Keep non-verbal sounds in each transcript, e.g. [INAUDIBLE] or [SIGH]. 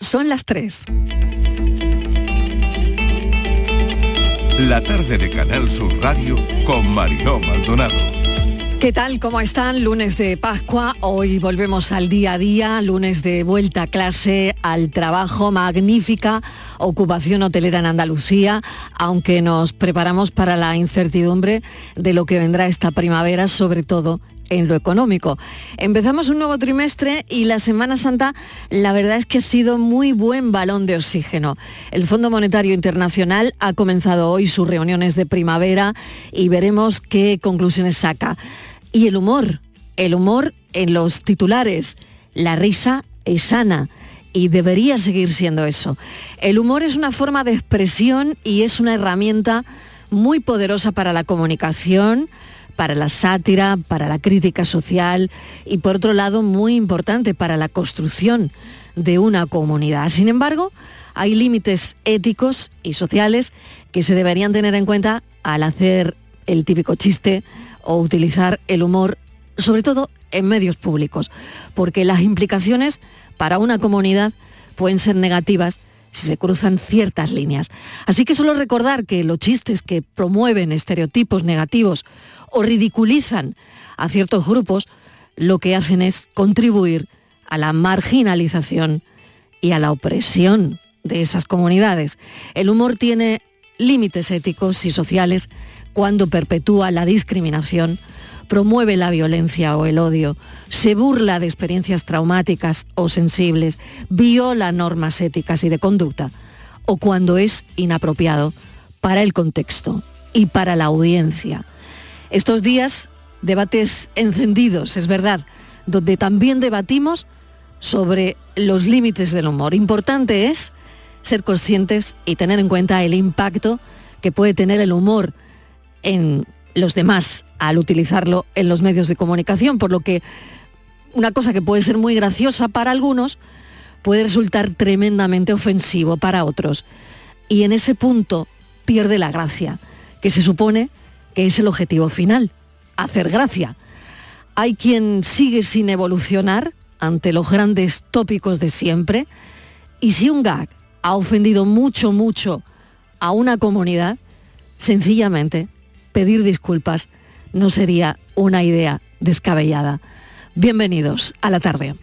Son las 3. La tarde de Canal Sur Radio con Mariló Maldonado. ¿Qué tal? ¿Cómo están? Lunes de Pascua. Hoy volvemos al día a día, lunes de vuelta a clase, al trabajo, magnífica ocupación hotelera en Andalucía, aunque nos preparamos para la incertidumbre de lo que vendrá esta primavera, sobre todo en lo económico. Empezamos un nuevo trimestre y la Semana Santa la verdad es que ha sido muy buen balón de oxígeno. El Fondo Monetario Internacional ha comenzado hoy sus reuniones de primavera y veremos qué conclusiones saca. Y el humor, el humor en los titulares. La risa es sana y debería seguir siendo eso. El humor es una forma de expresión y es una herramienta muy poderosa para la comunicación, para la sátira, para la crítica social y por otro lado muy importante para la construcción de una comunidad. Sin embargo, hay límites éticos y sociales que se deberían tener en cuenta al hacer el típico chiste o utilizar el humor, sobre todo en medios públicos, porque las implicaciones para una comunidad pueden ser negativas si se cruzan ciertas líneas. Así que solo recordar que los chistes que promueven estereotipos negativos o ridiculizan a ciertos grupos, lo que hacen es contribuir a la marginalización y a la opresión de esas comunidades. El humor tiene límites éticos y sociales cuando perpetúa la discriminación, promueve la violencia o el odio, se burla de experiencias traumáticas o sensibles, viola normas éticas y de conducta, o cuando es inapropiado para el contexto y para la audiencia estos días, debates encendidos, es verdad, donde también debatimos sobre los límites del humor. Importante es ser conscientes y tener en cuenta el impacto que puede tener el humor en los demás al utilizarlo en los medios de comunicación, por lo que una cosa que puede ser muy graciosa para algunos puede resultar tremendamente ofensivo para otros. Y en ese punto pierde la gracia, que se supone que es el objetivo final, hacer gracia. Hay quien sigue sin evolucionar ante los grandes tópicos de siempre y si un gag ha ofendido mucho, mucho a una comunidad, sencillamente pedir disculpas no sería una idea descabellada. Bienvenidos a la tarde.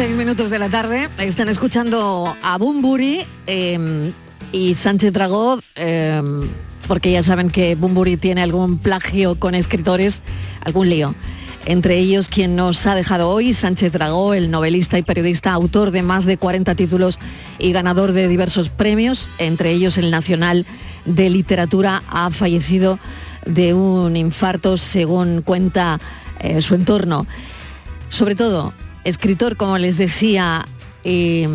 Tres y seis minutos de la tarde. Están escuchando a Bumburi em, y Sánchez Dragó, em, porque ya saben que Bumburi tiene algún plagio con escritores, algún lío. Entre ellos, quien nos ha dejado hoy, Sánchez Dragó, el novelista y periodista, autor de más de 40 títulos y ganador de diversos premios, entre ellos el Nacional de Literatura, ha fallecido de un infarto, según cuenta eh, su entorno. Sobre todo, escritor, como les decía, y,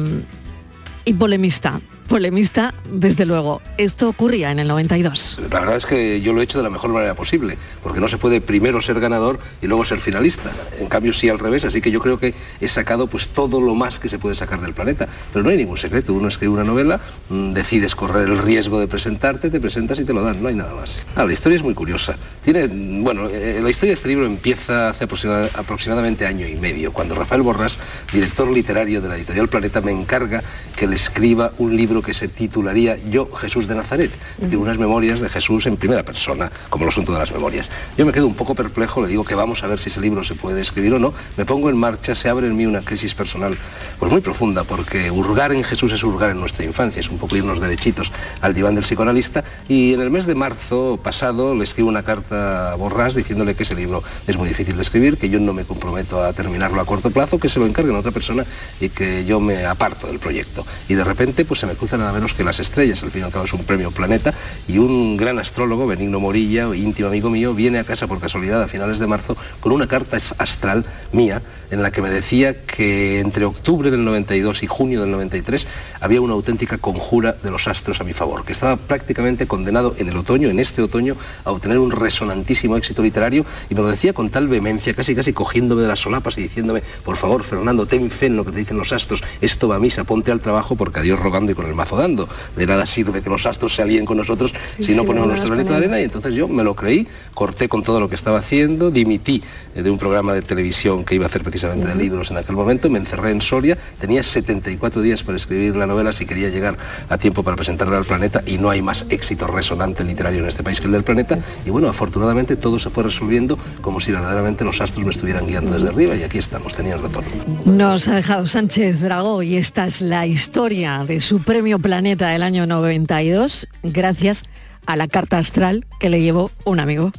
y polemista polemista, desde luego. Esto ocurría en el 92. La verdad es que yo lo he hecho de la mejor manera posible, porque no se puede primero ser ganador y luego ser finalista. En cambio sí al revés, así que yo creo que he sacado pues todo lo más que se puede sacar del planeta. Pero no hay ningún secreto. Uno escribe una novela, mm, decides correr el riesgo de presentarte, te presentas y te lo dan, no hay nada más. Ah, la historia es muy curiosa. Tiene, bueno, eh, la historia de este libro empieza hace aproximadamente año y medio, cuando Rafael Borrás, director literario de la editorial Planeta, me encarga que le escriba un libro que se titularía Yo, Jesús de Nazaret, de unas memorias de Jesús en primera persona, como lo son todas las memorias. Yo me quedo un poco perplejo, le digo que vamos a ver si ese libro se puede escribir o no, me pongo en marcha, se abre en mí una crisis personal pues muy profunda, porque hurgar en Jesús es hurgar en nuestra infancia, es un poco irnos derechitos al diván del psicoanalista, y en el mes de marzo pasado le escribo una carta a Borrás diciéndole que ese libro es muy difícil de escribir, que yo no me comprometo a terminarlo a corto plazo, que se lo encarguen a otra persona y que yo me aparto del proyecto. Y de repente pues se me nada menos que las estrellas, al fin y al cabo es un premio planeta, y un gran astrólogo, Benigno Morilla, íntimo amigo mío, viene a casa por casualidad a finales de marzo con una carta astral mía en la que me decía que entre octubre del 92 y junio del 93 había una auténtica conjura de los astros a mi favor, que estaba prácticamente condenado en el otoño, en este otoño, a obtener un resonantísimo éxito literario, y me lo decía con tal vehemencia, casi casi cogiéndome de las solapas y diciéndome, por favor, Fernando, ten fe en lo que te dicen los astros, esto va a misa, ponte al trabajo porque a Dios rogando y con el mazo dando. De nada sirve que los astros se alíen con nosotros si no ponemos nuestro granito de arena. Y entonces yo me lo creí, corté con todo lo que estaba haciendo, dimití eh, de un programa de televisión que iba a hacer precisamente de libros en aquel momento, me encerré en Soria, tenía 74 días para escribir la novela si quería llegar a tiempo para presentarla al planeta y no hay más éxito resonante literario en este país que el del planeta. Y bueno, afortunadamente todo se fue resolviendo como si verdaderamente los astros me estuvieran guiando desde arriba y aquí estamos, tenían razón. Nos ha dejado Sánchez Dragó y esta es la historia de su premio Planeta del año 92 gracias a la carta astral que le llevó un amigo.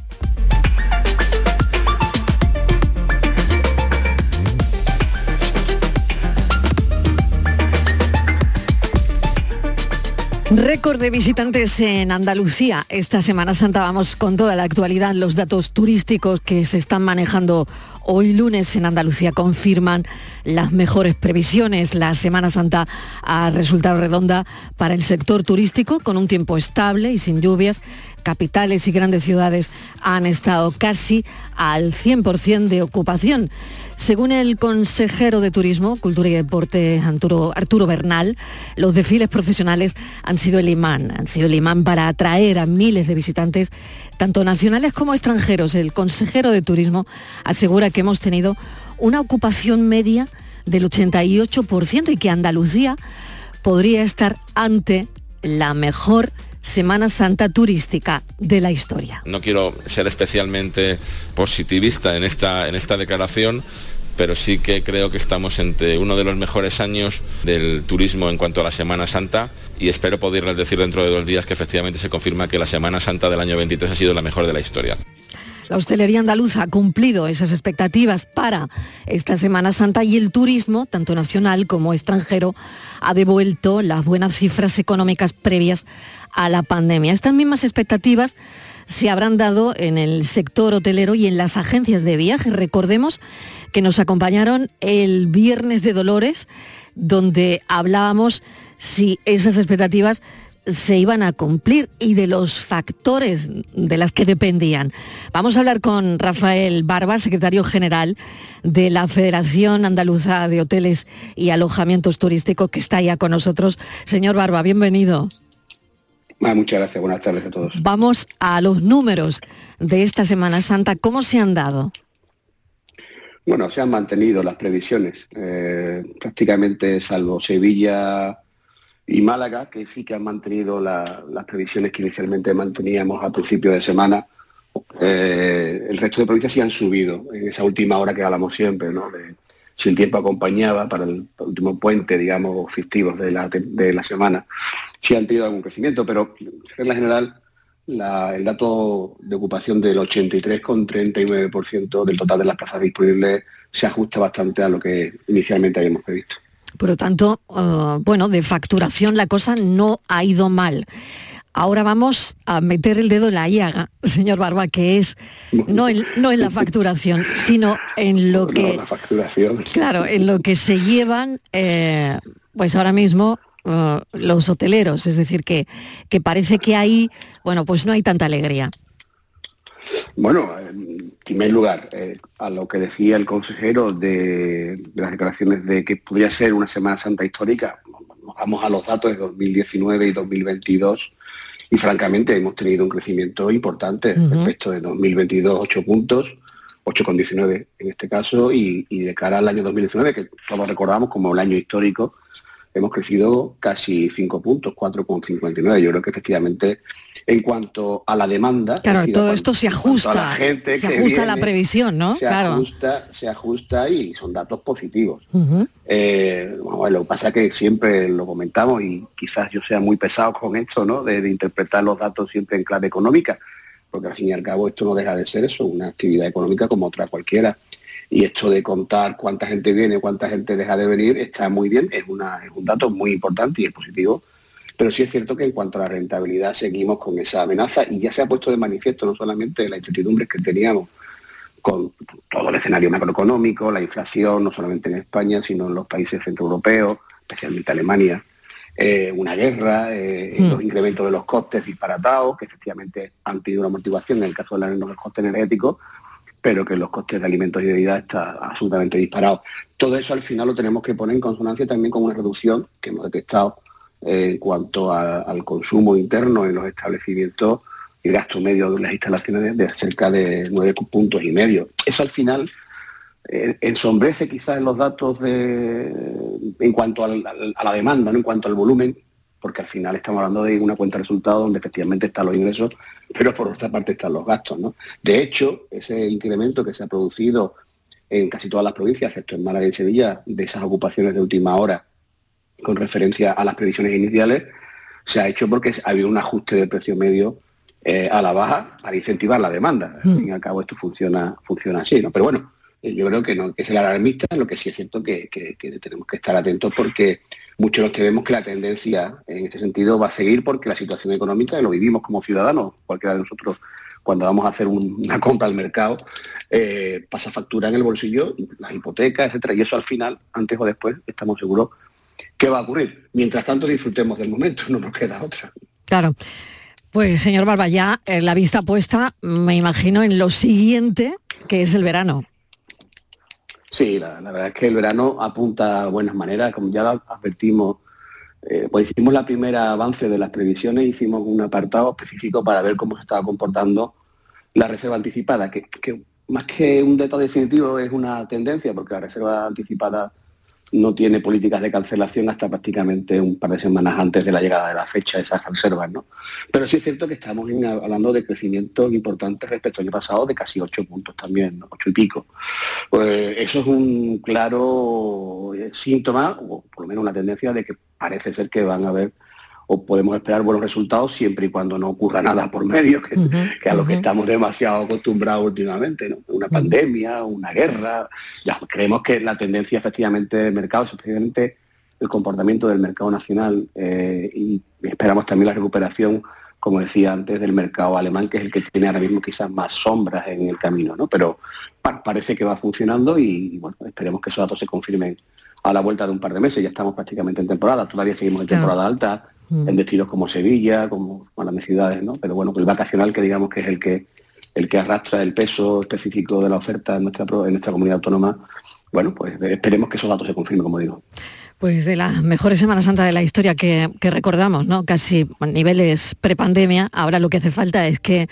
Récord de visitantes en Andalucía. Esta Semana Santa vamos con toda la actualidad, los datos turísticos que se están manejando hoy lunes en Andalucía confirman las mejores previsiones. La Semana Santa ha resultado redonda para el sector turístico con un tiempo estable y sin lluvias. Capitales y grandes ciudades han estado casi al 100% de ocupación. Según el consejero de Turismo, Cultura y Deporte, Arturo, Bernal, los desfiles profesionales han sido el imán, han sido el imán para atraer a miles de visitantes, tanto nacionales como extranjeros. El consejero de Turismo asegura que hemos tenido una ocupación media del 88% y que Andalucía podría estar ante la mejor Semana Santa turística de la historia. No quiero ser especialmente positivista en esta, en esta declaración, pero sí que creo que estamos entre uno de los mejores años del turismo en cuanto a la Semana Santa y espero poderles decir dentro de dos días que efectivamente se confirma que la Semana Santa del año 23 ha sido la mejor de la historia. La hostelería andaluza ha cumplido esas expectativas para esta Semana Santa y el turismo, tanto nacional como extranjero, ha devuelto las buenas cifras económicas previas a la pandemia. Estas mismas expectativas se habrán dado en el sector hotelero y en las agencias de viaje. Recordemos que nos acompañaron el viernes de Dolores, donde hablábamos si esas expectativas se iban a cumplir y de los factores de las que dependían. Vamos a hablar con Rafael Barba, secretario general de la Federación Andaluza de Hoteles y Alojamientos Turísticos, que está ya con nosotros. Señor Barba, bienvenido. Ah, muchas gracias, buenas tardes a todos. Vamos a los números de esta Semana Santa. ¿Cómo se han dado? Bueno, se han mantenido las previsiones, eh, prácticamente salvo Sevilla y Málaga, que sí que han mantenido las previsiones que inicialmente manteníamos al principio de semana. Eh, el resto de provincias sí han subido en esa última hora que hablamos siempre, ¿no? Si el tiempo acompañaba para el último puente, digamos, festivos de la, de la semana, sí han tenido algún crecimiento, pero en regla general el dato de ocupación del 83,39% del total de las plazas disponibles se ajusta bastante a lo que inicialmente habíamos previsto. Por lo tanto, eh, bueno, de facturación la cosa no ha ido mal. Ahora vamos a meter el dedo en la llaga, señor Barba, que es no en, no en la facturación, sino en lo que... la facturación. Claro, en lo que se llevan, eh, pues ahora mismo eh, los hoteleros, es decir, que, que parece que ahí, bueno, pues no hay tanta alegría. Bueno, en primer lugar, eh, a lo que decía el consejero de, las declaraciones de que podría ser una Semana Santa histórica, vamos a los datos de 2019 y 2022 y francamente hemos tenido un crecimiento importante respecto de 2022, 8 puntos, 8,19 en este caso, y, y, de cara al año 2019, que todos recordamos como el año histórico, hemos crecido casi 5 puntos, 4,59. Yo creo que efectivamente en cuanto a la demanda. Claro, todo esto se ajusta. A la gente se ajusta a la previsión, ¿no? Se ajusta, se ajusta y son datos positivos. Eh, lo que pasa es que siempre lo comentamos y quizás yo sea muy pesado con esto, ¿no? De, interpretar los datos siempre en clave económica, porque al fin y al cabo esto no deja de ser eso, una actividad económica como otra cualquiera. Y esto de contar cuánta gente viene, cuánta gente deja de venir, está muy bien, es, una, es un dato muy importante y es positivo pero sí es cierto que en cuanto a la rentabilidad seguimos con esa amenaza y ya se ha puesto de manifiesto no solamente la incertidumbre que teníamos con todo el escenario macroeconómico, la inflación, no solamente en España, sino en los países centroeuropeos, especialmente Alemania, eh, una guerra, eh, mm. los incrementos de los costes disparatados, que efectivamente han tenido una motivación en el caso de los costes energéticos, pero que los costes de alimentos y de vida están absolutamente disparados. Todo eso al final lo tenemos que poner en consonancia también con una reducción que hemos detectado en cuanto al consumo interno en los establecimientos y gasto medio de las instalaciones de cerca de nueve puntos y medio. Eso al final eh, ensombrece quizás los datos de, en cuanto a la demanda, ¿no? en cuanto al volumen, porque al final estamos hablando de una cuenta de resultados donde efectivamente están los ingresos, pero por otra parte están los gastos. ¿no? De hecho, ese incremento que se ha producido en casi todas las provincias, excepto en Málaga y Sevilla, de esas ocupaciones de última hora con referencia a las previsiones iniciales, se ha hecho porque ha habido un ajuste de precio medio eh, a la baja para incentivar la demanda. Al fin y al cabo esto funciona, funciona así, ¿no? Pero bueno, yo creo que no es el alarmista, lo que sí es cierto que, que, tenemos que estar atentos porque muchos nos tememos que la tendencia en este sentido va a seguir porque la situación económica, lo vivimos como ciudadanos, cualquiera de nosotros cuando vamos a hacer una [LAUGHS] compra al mercado, eh, pasa factura en el bolsillo, las hipotecas, etcétera, y eso al final, antes o después, estamos seguros qué va a ocurrir. Mientras tanto, disfrutemos del momento, [LAUGHS] no nos queda otra. Claro. Pues señor Barba, ya eh, la vista puesta, me imagino, en lo siguiente, que es el verano. Sí, la, verdad es que el verano apunta a buenas maneras, como ya advertimos, eh, pues hicimos la primera avance de las previsiones, hicimos un apartado específico para ver cómo se estaba comportando la reserva anticipada, que, que más que un dato definitivo es una tendencia, porque la reserva anticipada no tiene políticas de cancelación hasta prácticamente un par de semanas antes de la llegada de la fecha de esas reservas, ¿no? Pero sí es cierto que estamos hablando de crecimientos importantes respecto al año pasado, de casi ocho puntos también, ocho y pico. Pues eso es un claro eh, síntoma, o por lo menos una tendencia de que parece ser que van a haber o podemos esperar buenos resultados siempre y cuando no ocurra nada por medio, que, a lo que estamos demasiado acostumbrados últimamente, ¿no? Una pandemia, una guerra. Ya creemos que la tendencia efectivamente del mercado, especialmente el comportamiento del mercado nacional eh, y esperamos también la recuperación, como decía antes, del mercado alemán, que es el que tiene ahora mismo quizás más sombras en el camino, ¿no? Pero parece que va funcionando y, bueno, esperemos que esos datos se confirmen a la vuelta de un par de meses. Ya estamos prácticamente en temporada, todavía seguimos en temporada alta en destinos como Sevilla, como las ciudades, ¿no? Pero bueno, el vacacional que digamos que es el que el que arrastra el peso específico de la oferta en nuestra en nuestra comunidad autónoma, bueno, pues esperemos que esos datos se confirmen, como digo. Pues de las mejores Semanas Santa de la historia que, recordamos, ¿no? Casi a niveles prepandemia, ahora lo que hace falta es que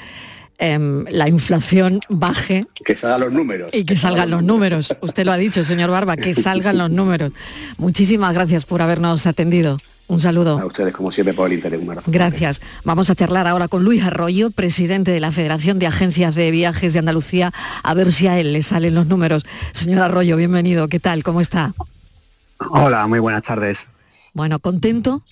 em, la inflación baje. Que salgan los números. Y que salgan los números. Usted lo ha dicho, señor Barba, que salgan los números. Muchísimas gracias por habernos atendido. Un saludo. A ustedes, como siempre, por el interés. humano. Gracias. Vamos a charlar ahora con Luis Arroyo, presidente de la Federación de Agencias de Viajes de Andalucía, a ver si a él le salen los números. Señor Arroyo, bienvenido. ¿Qué tal? ¿Cómo está? Hola, muy buenas tardes. Bueno, ¿contento?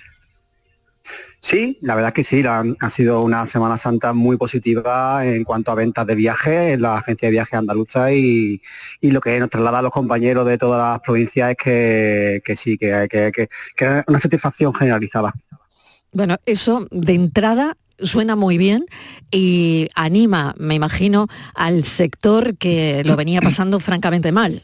Sí, la verdad que sí, ha sido una Semana Santa muy positiva en cuanto a ventas de viajes en la agencia de viajes andaluza y, lo que nos traslada a los compañeros de todas las provincias es que, sí, que, que, que, que una satisfacción generalizada. Bueno, eso de entrada suena muy bien y anima, me imagino, al sector que lo venía pasando francamente mal.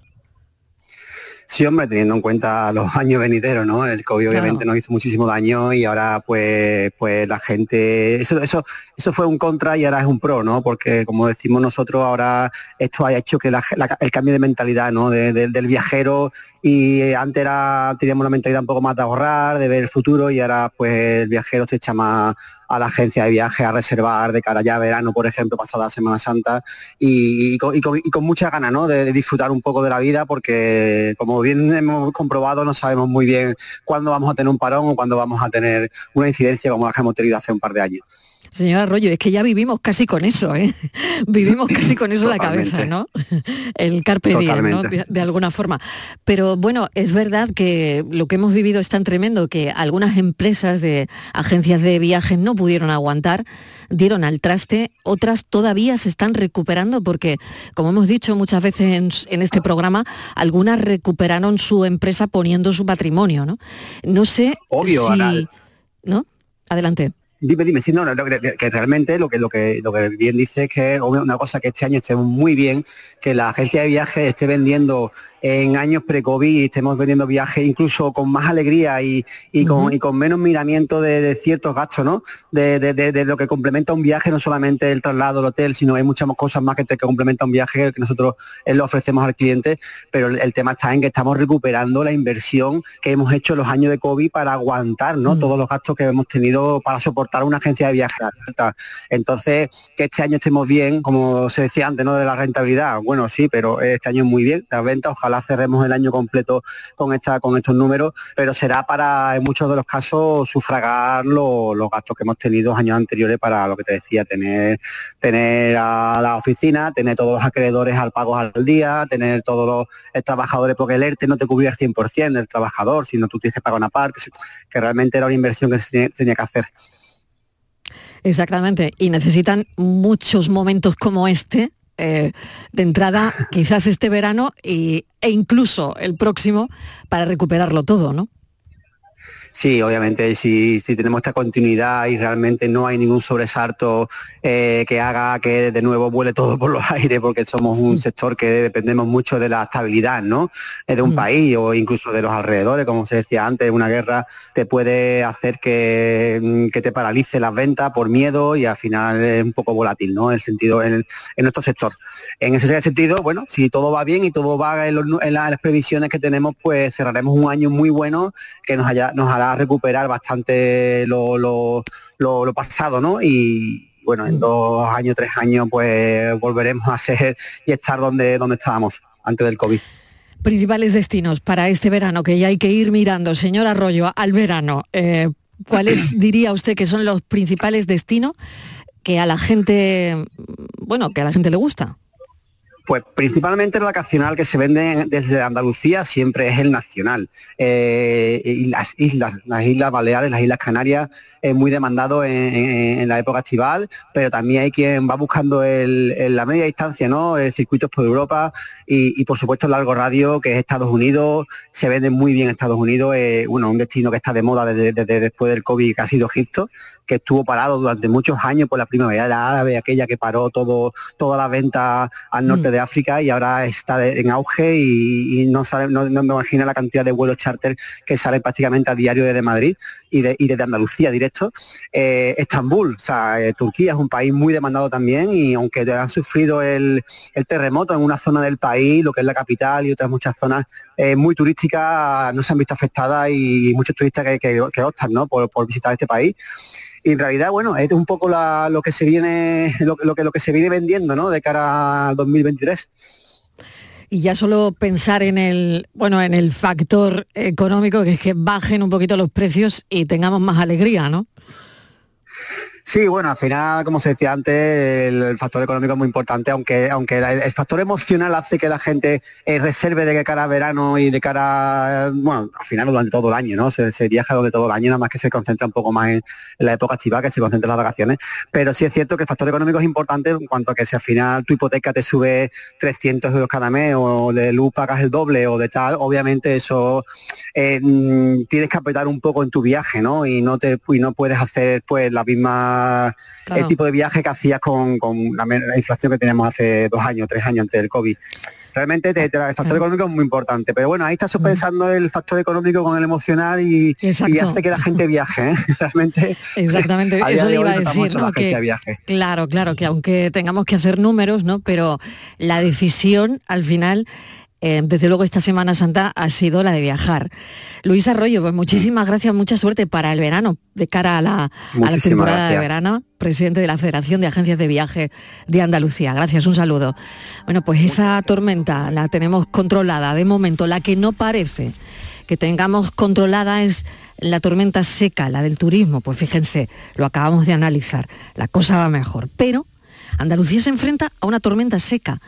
Sí, hombre, teniendo en cuenta los [LAUGHS] años venideros, ¿no? El COVID obviamente nos hizo muchísimo daño y ahora pues pues la gente eso eso eso fue un contra y ahora es un pro, ¿no? Porque como decimos nosotros ahora esto ha hecho que el cambio de mentalidad, ¿no? del viajero y antes era teníamos una mentalidad un poco más de ahorrar, de ver el futuro y ahora pues el viajero se echa más a la agencia de viaje a reservar de cara ya a verano, por ejemplo, pasada Semana Santa, y, con, mucha gana ¿no? de, disfrutar un poco de la vida, porque como bien hemos comprobado, no sabemos muy bien cuándo vamos a tener un parón o cuándo vamos a tener una incidencia como la que hemos tenido hace un par de años. Señora Arroyo, es que ya vivimos casi con eso, ¿eh? [LAUGHS] Vivimos casi con eso en la cabeza, ¿no? [LAUGHS] El carpe diem, ¿no? De, alguna forma. Pero bueno, es verdad que lo que hemos vivido es tan tremendo que algunas empresas de agencias de viajes no pudieron aguantar, dieron al traste, otras todavía se están recuperando porque, como hemos dicho muchas veces en, este programa, algunas recuperaron su empresa poniendo su patrimonio, ¿no? No sé Obvio, si... ¿No? Adelante. Dime, dime, sí, no, que, realmente lo que, lo, que, lo que bien dice es que una cosa que este año esté muy bien, que la agencia de viajes esté vendiendo en años pre-COVID estemos vendiendo viajes incluso con más alegría y, con, y con, menos miramiento de, ciertos gastos, ¿no? De, lo que complementa un viaje, no solamente el traslado, el hotel, sino hay muchas cosas más que, te, que complementa un viaje que nosotros eh, lo ofrecemos al cliente, pero el, tema está en que estamos recuperando la inversión que hemos hecho en los años de COVID para aguantar, ¿no? Todos los gastos que hemos tenido para soportar una agencia de viajes. Entonces, que este año estemos bien, como se decía antes, ¿no? De la rentabilidad, bueno, sí, pero este año muy bien, las ventas, ojalá ojalá cerremos el año completo con, esta, con estos números, pero será para, en muchos de los casos, sufragar los gastos que hemos tenido años anteriores para lo que te decía, tener, tener a la oficina, tener todos los acreedores al pago al día, tener todos los trabajadores, porque el ERTE no te cubría el 100% del trabajador, sino tú tienes que pagar una parte, que realmente era una inversión que se tenía que hacer. Exactamente, y necesitan muchos momentos como este eh, de entrada quizás este verano e incluso el próximo para recuperarlo todo, ¿no? Sí, obviamente, si, tenemos esta continuidad y realmente no hay ningún sobresalto eh, que haga que de nuevo vuele todo por los [LAUGHS] aires, porque somos un mm. sector que dependemos mucho de la estabilidad, ¿no? Eh, de un mm. país o incluso de los alrededores, como se decía antes, una guerra te puede hacer que, mm, que te paralice las ventas por miedo y al final es un poco volátil, ¿no? El sentido en, nuestro sector. En ese sentido, bueno, si todo va bien y todo va en, las previsiones que tenemos, pues cerraremos un año muy bueno que nos, haya, nos hará recuperar bastante lo, pasado, ¿no? Y bueno, en mm. dos años, tres años, pues volveremos a ser y estar donde, donde estábamos antes del COVID. Principales destinos para este verano, que ya hay que ir mirando, señor Arroyo, al verano. Eh, ¿Cuáles [CLEARS THROAT] diría usted que son los principales destinos que a la gente, bueno, que a la gente le gusta? Pues principalmente el vacacional que se vende desde Andalucía siempre es el nacional. Eh, y las islas, las islas Baleares, las islas Canarias, es muy demandado en, la época estival, pero también hay quien va buscando el, la media distancia, ¿no? El circuitos por Europa y, por supuesto el largo radio, que es Estados Unidos, se vende muy bien Estados Unidos, bueno, un destino que está de moda desde, después del COVID, que ha sido Egipto, que estuvo parado durante muchos años por la primavera árabe, aquella que paró todo, toda la venta al norte mm. de África y ahora está en auge y, no, sabe, no, me imagina la cantidad de vuelos charter que salen prácticamente a diario desde Madrid y, de, y desde Andalucía directo eh, Estambul, eh, Turquía es un país muy demandado también y aunque han sufrido el, terremoto en una zona del país, lo que es la capital y otras muchas zonas eh, muy turísticas, no se han visto afectadas y muchos turistas que, que, optan ¿no? por, visitar este país y en realidad bueno es un poco lo que se viene lo, que lo que se viene vendiendo ¿no? de cara al 2023 y ya solo pensar en el, bueno, en el factor económico, que es que bajen un poquito los precios y tengamos más alegría, ¿no? Sí, bueno, al final, como se decía antes, el, factor económico es muy importante, aunque, aunque el, factor emocional hace que la gente eh, reserve de cara a verano y de cara, bueno, al final durante todo el año, ¿no? Se, viaja durante todo el año, nada más que se concentra un poco más en, la época estiva, que se concentra en las vacaciones. Pero sí es cierto que el factor económico es importante en cuanto a que si al final tu hipoteca te sube 300 euros cada mes o de luz pagas el doble o de tal, obviamente eso eh, mm, tienes que apretar un poco en tu viaje, ¿no? Y no, te, y no puedes hacer pues la misma el tipo de viaje que hacías con, la, inflación que tenemos hace dos años, tres años antes del COVID. Realmente el factor económico es muy importante, pero bueno, ahí está sopesando el factor económico con el emocional y, hace que la gente viaje, ¿eh? [LAUGHS] realmente. Exactamente, eso le iba a decir, claro, claro, que aunque tengamos que hacer números, ¿no? Pero la decisión al final eh, desde luego esta Semana Santa ha sido la de viajar. Luis Arroyo, pues muchísimas gracias, mucha suerte para el verano, de cara a la, temporada de verano, presidente de la Federación de Agencias de Viaje de Andalucía. Gracias, un saludo. Bueno, pues esa tormenta la tenemos controlada de momento, la que no parece que tengamos controlada es la tormenta seca, la del turismo. Pues fíjense, lo acabamos de analizar, la cosa va mejor. Pero Andalucía se enfrenta a una tormenta seca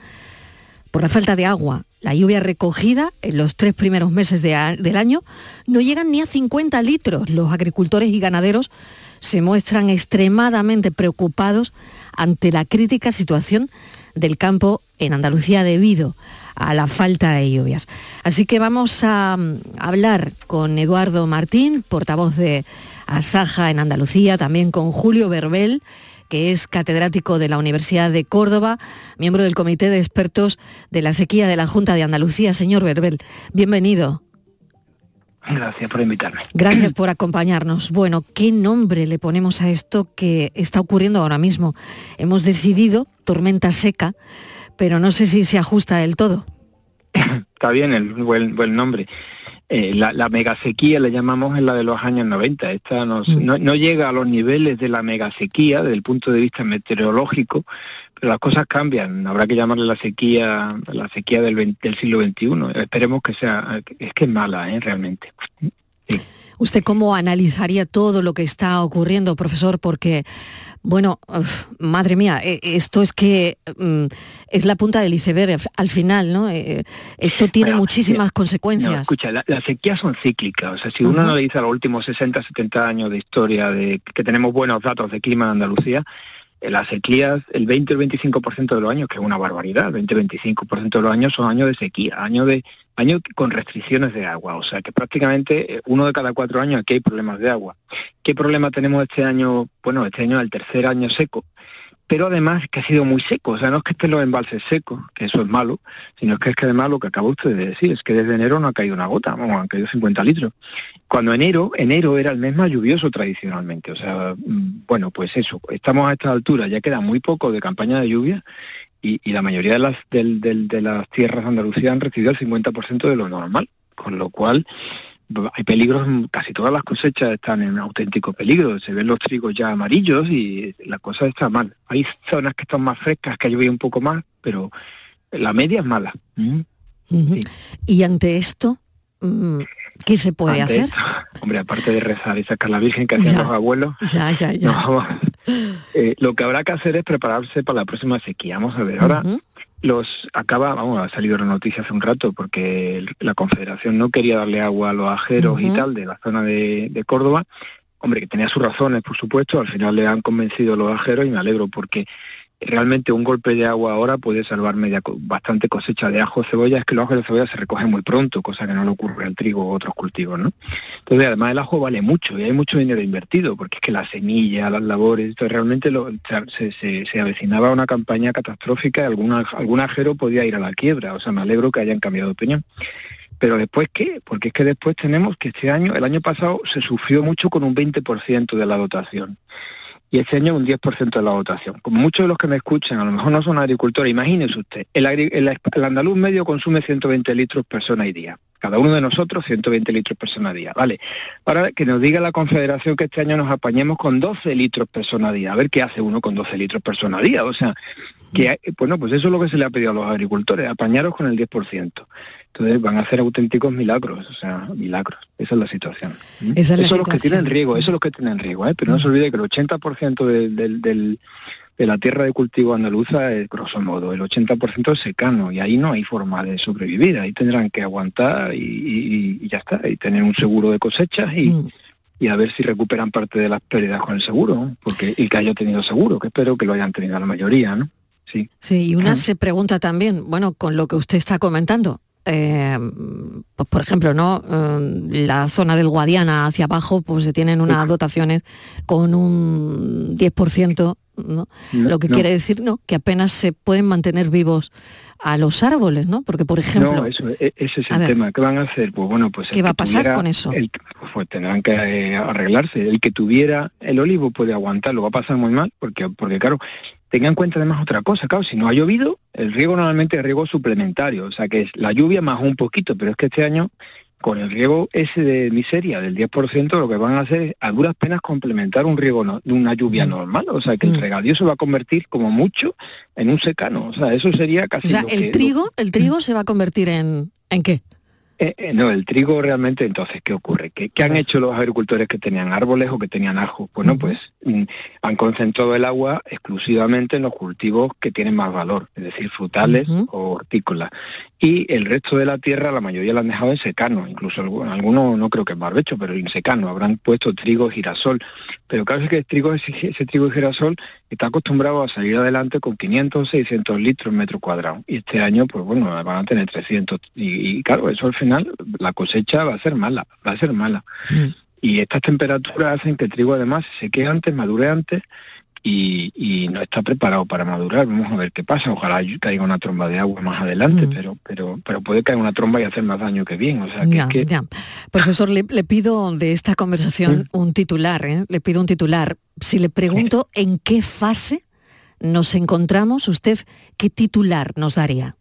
por la falta de agua la lluvia recogida en los tres primeros meses del año no llegan ni a 50 litros. Los agricultores y ganaderos se muestran extremadamente preocupados ante la crítica situación del campo en Andalucía debido a la falta de lluvias. Así que vamos a mm, hablar con Eduardo Martín, portavoz de Asaja en Andalucía, también con Julio Verbel, que es catedrático de la Universidad de Córdoba, miembro del Comité de Expertos de la Sequía de la Junta de Andalucía. Señor Verbel, bienvenido. Gracias por invitarme. Gracias por acompañarnos. Bueno, ¿qué nombre le ponemos a esto que está ocurriendo ahora mismo? Hemos decidido tormenta seca, pero no sé si se ajusta del todo. [LAUGHS] Está bien el buen nombre. Eh, la, la, megasequía le llamamos en la de los años 90. Esta mm. no, llega a los niveles de la megasequía desde el punto de vista meteorológico, pero las cosas cambian. Habrá que llamarle la sequía, la sequía del, del siglo XXI. Esperemos que sea, es que es mala, ¿eh? realmente. ¿Usted cómo analizaría todo lo que está ocurriendo, profesor? Porque bueno, madre mía, e, esto es que mm, es la punta del iceberg al final, ¿no? Eh, esto tiene muchísimas consecuencias. escucha, las sequías son cíclicas. O sea, si uno analiza los últimos 60, 70 años de historia de que tenemos buenos datos de clima en Andalucía, las sequías, el 20 o el 25% de los años, que es una barbaridad, 20-25% de los años son años de sequía, años de años con restricciones de agua, o sea que prácticamente eh, uno de cada cuatro años aquí hay problemas de agua. ¿Qué problema tenemos este año? Bueno, este año es el tercer año seco, pero además que ha sido muy seco, o sea, no es que estén los embalses secos, que eso es malo, sino que es que además lo que acaba usted de decir, es que desde enero no ha caído una gota, vamos, han caído 50 litros. Cuando enero, enero era el mes más lluvioso tradicionalmente, o sea, mm, bueno, pues eso, estamos a esta altura, ya queda muy poco de campaña de lluvia y, la mayoría de las, de las tierras de Andalucía han recibido el 50% de lo normal, con lo cual hay peligros, casi todas las cosechas están en auténtico peligro, se ven los trigos ya amarillos y la cosa está mal. Hay zonas que están más frescas, que ha llovido un poco más, pero la media es mala. Mm. Y ante esto, mm, ¿qué se puede hacer? [LAUGHS] hombre, aparte de rezar y sacar la Virgen que hacían los abuelos, [LAUGHS] eh, lo que habrá que hacer es prepararse para la próxima sequía. Vamos a ver, ahora los acaba, vamos, ha salido la noticia hace un rato porque la Confederación no quería darle agua a los ajeros y tal de la zona de, de, Córdoba. Hombre, que tenía sus razones, por supuesto, al final le han convencido los ajeros y me alegro porque realmente un golpe de agua ahora puede salvar media, bastante cosecha de ajo cebolla, es que los ajos de cebolla se recogen muy pronto, cosa que no le ocurre al trigo u otros cultivos, ¿no? Entonces, además el ajo vale mucho y hay mucho dinero invertido, porque es que la semilla, las labores, entonces realmente lo, se, se, se, avecinaba una campaña catastrófica y algún, algún ajero podía ir a la quiebra, o sea, me alegro que hayan cambiado de opinión. Pero después, ¿qué? Porque es que después tenemos que este año, el año pasado, se sufrió mucho con un 20% de la dotación y este año un 10% de la votación. Como muchos de los que me escuchan, a lo mejor no son agricultores, imagínense usted, el, andaluz medio consume 120 litros persona y día. Cada uno de nosotros 120 litros persona día. Vale. Ahora que nos diga la Confederación que este año nos apañemos con 12 litros persona día. A ver qué hace uno con 12 litros persona día. O sea, Que, bueno, pues eso es lo que se le ha pedido a los agricultores, apañaros con el 10%. Entonces van a hacer auténticos milagros, o sea, milagros. Esa es la situación. Esa es eso es los que tienen riesgo, eso es lo que tienen riesgo, ¿eh? pero no se olvide que el 80% del, del, de la tierra de cultivo andaluza es grosso modo, el 80% es secano y ahí no hay forma de sobrevivir, ahí tendrán que aguantar y, ya está, y tener un seguro de cosechas y, mm. y, a ver si recuperan parte de las pérdidas con el seguro, porque y que haya tenido seguro, que espero que lo hayan tenido la mayoría, ¿no? Sí. Sí, y una se pregunta también, bueno, con lo que usted está comentando, eh, pues por ejemplo, ¿no? Eh, la zona del Guadiana hacia abajo, pues se tienen unas dotaciones con un 10%, ¿no? Lo que quiere decir, ¿no? Que apenas se pueden mantener vivos a los árboles, ¿no? Porque, por ejemplo... No, eso, e, ese es el tema. ¿Qué van a hacer? Pues bueno, pues... ¿Qué va a pasar con eso? pues tendrán que eh, arreglarse. El que tuviera el olivo puede aguantarlo, va a pasar muy mal, porque, porque claro, tenga en cuenta además otra cosa, claro, si no ha llovido, el riego normalmente es riego suplementario, o sea que es la lluvia más un poquito, pero es que este año con el riego ese de miseria del 10%, lo que van a hacer es a duras penas complementar un riego de una lluvia mm. normal. O sea, que el mm. regadío se va a convertir como mucho en un secano. O sea, eso sería casi... O sea, el trigo, el trigo se va a convertir en... ¿En qué? Eh, eh, no, el trigo realmente, entonces, ¿qué ocurre? ¿Qué, han hecho los agricultores que tenían árboles o que tenían ajo? Bueno, pues mm, han concentrado el agua exclusivamente en los cultivos que tienen más valor, es decir, frutales o hortícolas. Y el resto de la tierra, la mayoría la han dejado en secano, incluso algunos no creo que en barbecho, pero en secano, habrán puesto trigo, girasol. Pero claro es que el trigo, ese, trigo y girasol está acostumbrado a salir adelante con 500, 600 litros metro cuadrado. Y este año, pues bueno, van a tener 300. Y, y claro, eso al final la cosecha va a ser mala, va a ser mala. Mm. Y estas temperaturas hacen que el trigo además se seque antes, madure antes y, no está preparado para madurar. Vamos a ver qué pasa. Ojalá caiga una tromba de agua más adelante, mm. pero, pero, pero puede caer una tromba y hacer más daño que bien. O sea, que, Profesor, le, pido de esta conversación un titular, ¿eh? le pido un titular. Si le pregunto en qué fase nos encontramos, ¿usted qué titular nos daría?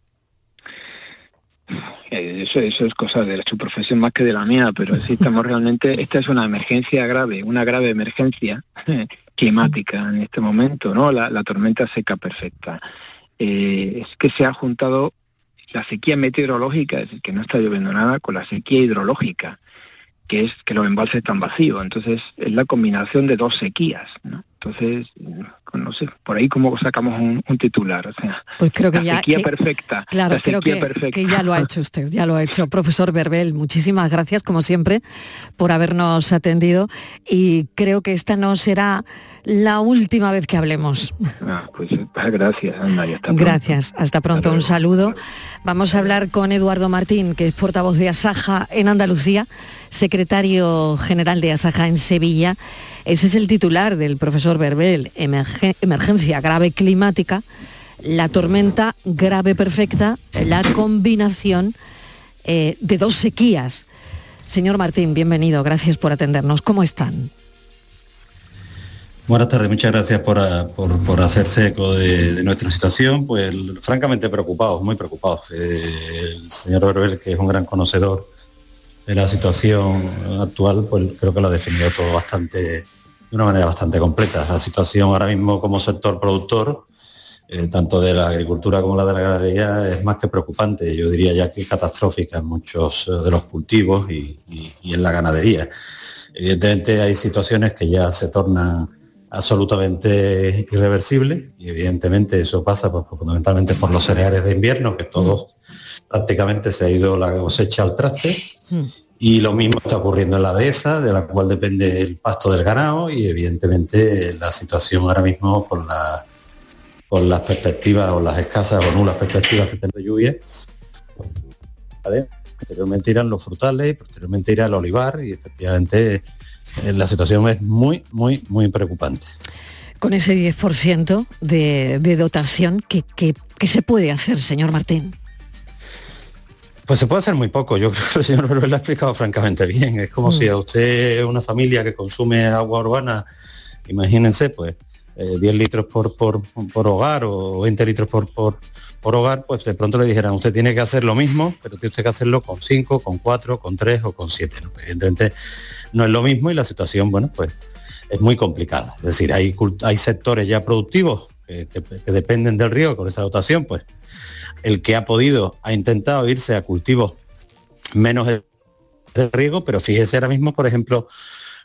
Eh, eso, eso es cosa de su profesión más que de la mía, pero sí estamos [LAUGHS] realmente, esta es una emergencia grave, una grave emergencia [LAUGHS] climática en este momento, ¿no? La, tormenta seca perfecta. Eh, es que se ha juntado la sequía meteorológica, es decir, que no está lloviendo nada, con la sequía hidrológica, que es que los embalses están vacíos. Entonces, es la combinación de dos sequías, ¿no? Entonces, no sé, por ahí cómo sacamos un, titular. O sea, pues creo que la ya... Sequía perfecta. Claro, creo que, que, ya lo ha hecho usted, ya lo ha hecho. Profesor Berbel, muchísimas gracias, como siempre, por habernos atendido y creo que esta no será la última vez que hablemos. Ah, pues gracias, Ana, y hasta Gracias, hasta pronto, un saludo. Vamos a hablar con Eduardo Martín, que es portavoz de Asaja en Andalucía, secretario general de Asaja en Sevilla ese es el titular del profesor Berbel, emergencia grave climática, la tormenta grave perfecta, la combinación eh, de dos sequías. Señor Martín, bienvenido, gracias por atendernos. ¿Cómo están? Buenas tardes, muchas gracias por, ah, hacerse eco de, nuestra situación. Pues francamente preocupados, muy preocupados. Eh, el señor Berbel, que es un gran conocedor de la situación actual, pues creo que lo ha definido todo bastante, de una manera bastante completa. La situación ahora mismo como sector productor, eh, tanto de la agricultura como la de la ganadería, es más que preocupante. Yo diría ya que catastrófica en muchos eh, de los cultivos y, en la ganadería. Evidentemente hay situaciones que ya se tornan absolutamente irreversibles y evidentemente eso pasa pues, fundamentalmente por los cereales de invierno, que todos prácticamente se ha ido la cosecha al traste. Y lo mismo está ocurriendo en la dehesa, de la cual depende el pasto del ganado y evidentemente la situación ahora mismo con, la, con las perspectivas o las escasas o nulas perspectivas que tenemos de lluvia, posteriormente irán los frutales y posteriormente irá el olivar y efectivamente eh, la situación es muy, muy, muy preocupante. Con ese 10% de, de dotación, ¿qué, qué, qué se puede hacer, señor Martín? Pues se puede hacer muy poco. Yo [LAUGHS] creo que el señor lo ha explicado francamente bien. Es como si a mm. usted, una familia que consume agua urbana, imagínense, pues 10 eh, litros por, por, hogar o 20 litros por, por, hogar, pues de pronto le dijeran, usted tiene que hacer lo mismo, pero tiene usted que hacerlo con 5, con 4, con 3 o con 7. Evidentemente no es lo mismo y la situación, bueno, pues es muy complicada. Es decir, hay, hay sectores ya productivos que, dependen del riego con esa dotación, pues el que ha podido ha intentado irse a cultivos menos de riego, pero fíjese ahora mismo, por ejemplo,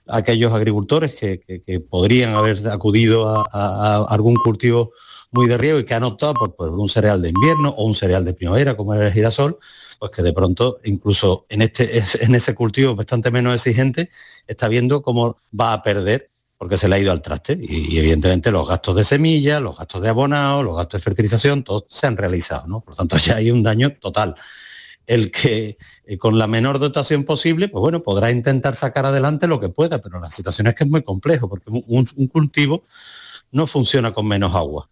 aquellos agricultores que, podrían haber acudido a, algún cultivo muy de riego y que han optado por, un cereal de invierno o un cereal de primavera como era el girasol, pues que de pronto incluso en, este, [LAUGHS] en ese cultivo bastante menos exigente está viendo cómo va a perder porque se le ha ido al traste y, evidentemente los gastos de semilla, los gastos de abonado, los gastos de fertilización, todos se han realizado, ¿no? Por lo tanto [LAUGHS] ya hay un daño total. El que eh, con la menor dotación posible, pues bueno, podrá intentar sacar adelante lo que pueda, pero la situación es que es muy complejo, porque un, un cultivo no funciona con menos agua.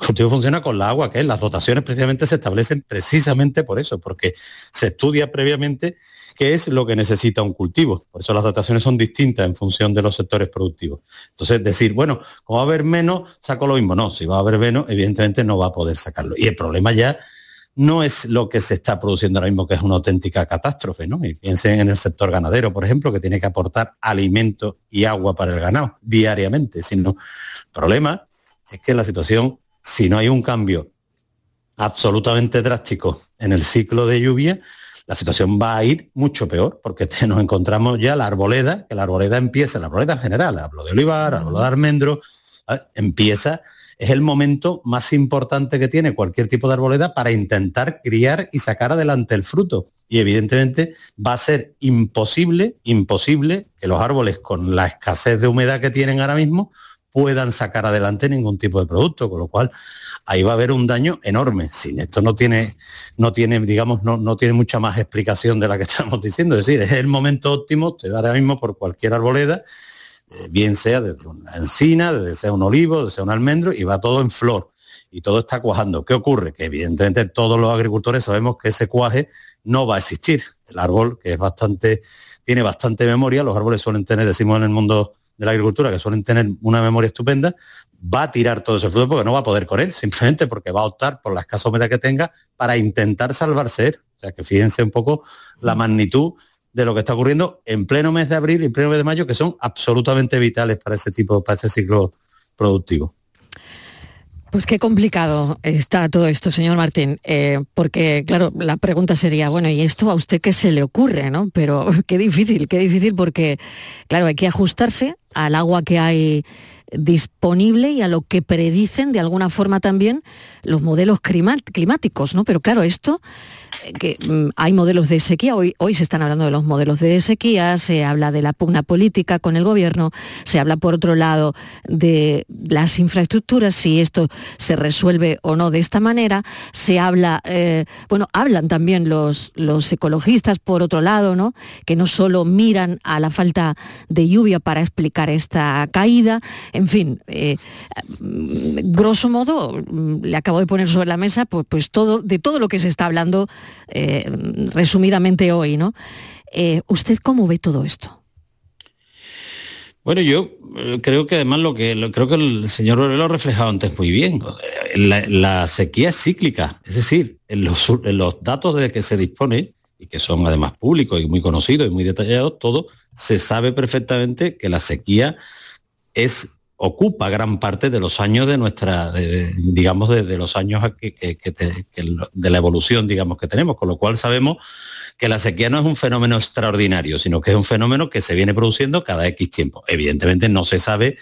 El cultivo funciona con la agua, que es las dotaciones precisamente se establecen precisamente por eso, porque se estudia previamente qué es lo que necesita un cultivo. Por eso las dotaciones son distintas en función de los sectores productivos. Entonces, decir, bueno, como va a haber menos, saco lo mismo. No, si va a haber menos, evidentemente no va a poder sacarlo. Y el problema ya no es lo que se está produciendo ahora mismo, que es una auténtica catástrofe, ¿no? Y piensen en el sector ganadero, por ejemplo, que tiene que aportar alimento y agua para el ganado diariamente, sino el problema es que la situación, si no hay un cambio absolutamente drástico en el ciclo de lluvia, la situación va a ir mucho peor, porque [LAUGHS] nos encontramos ya la arboleda, que la arboleda empieza, la arboleda en general, hablo de olivar, hablo de almendro, empieza, es el momento más importante que tiene cualquier tipo de arboleda para intentar criar y sacar adelante el fruto. Y evidentemente va a ser imposible, imposible que los árboles con la escasez de humedad que tienen ahora mismo puedan sacar adelante ningún tipo de producto, con lo cual ahí va a haber un daño enorme. Sin esto no tiene, no tiene, digamos, no, no tiene mucha más explicación de la que [LAUGHS] estamos diciendo. Es decir, es el momento óptimo, te ahora mismo por cualquier arboleda, eh, bien sea desde una encina, desde sea un olivo, desde sea un almendro, y va todo en flor. Y todo está cuajando. ¿Qué ocurre? Que evidentemente todos los agricultores sabemos que ese cuaje no va a existir. El árbol, que es bastante, tiene bastante memoria, los árboles suelen tener, decimos en el mundo de la agricultura, que suelen tener una memoria estupenda, va a tirar todo ese fruto porque no va a poder con él, simplemente porque va a optar por la escasa humedad que tenga para intentar salvarse él. O sea que fíjense un poco la magnitud de lo que está ocurriendo en pleno mes de abril y en pleno mes de mayo, que son absolutamente vitales para ese tipo, para ese ciclo productivo. Pues qué complicado está todo esto, señor Martín, eh, porque claro, la pregunta sería, bueno, ¿y esto a usted qué se le ocurre? ¿no? Pero [LAUGHS] qué difícil, qué difícil porque, claro, hay que ajustarse al agua que hay disponible y a lo que predicen de alguna forma también los modelos climáticos, ¿no? Pero claro, esto que mm, hay modelos de sequía, hoy, hoy se están hablando de los modelos de sequía, se habla de la pugna política con el gobierno, se habla por otro lado de las infraestructuras, si esto se resuelve o no de esta manera, se habla, eh, bueno, hablan también los, los ecologistas por otro lado, ¿no? que no solo miran a la falta de lluvia para explicar esta caída, en fin, eh, grosso modo, le acabo de poner sobre la mesa pues, pues todo, de todo lo que se está hablando eh, resumidamente hoy, ¿no? Eh, ¿Usted cómo ve todo esto? Bueno, yo creo que además lo que creo que el señor lo ha reflejado antes muy bien. La, sequía es cíclica, es decir, en los, en los, datos de que se dispone y que son además públicos y muy conocidos y muy detallados, todo se sabe perfectamente que la sequía es ocupa gran parte de los años de nuestra, digamos, de, los años de la evolución, digamos, que tenemos, con lo cual sabemos que la sequía no es un fenómeno extraordinario, sino que es un fenómeno que se viene produciendo cada X tiempo. Evidentemente no se sabe,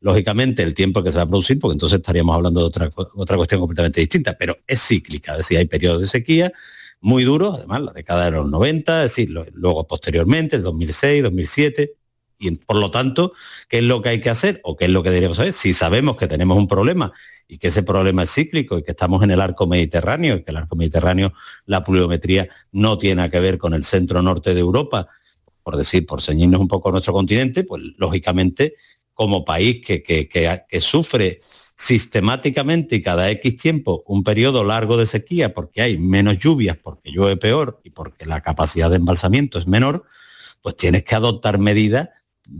lógicamente, el tiempo que se va a producir, porque entonces estaríamos hablando de otra, otra cuestión completamente distinta, pero es cíclica, es decir, hay periodos de sequía muy duros, además la década de los 90, es decir, luego posteriormente, el 2006, 2007, y por lo tanto, ¿qué es lo que hay que hacer o qué es lo que deberíamos saber? Si sabemos que tenemos un problema y que ese problema es cíclico y que estamos en el arco mediterráneo y que el arco mediterráneo, la pluviometría no tiene que ver con el centro norte de Europa, por decir, por ceñirnos un poco a nuestro continente, pues lógicamente como país que, que sufre sistemáticamente y cada X tiempo un periodo largo de sequía porque hay menos lluvias, porque llueve peor y porque la capacidad de embalsamiento es menor, pues tienes que adoptar medidas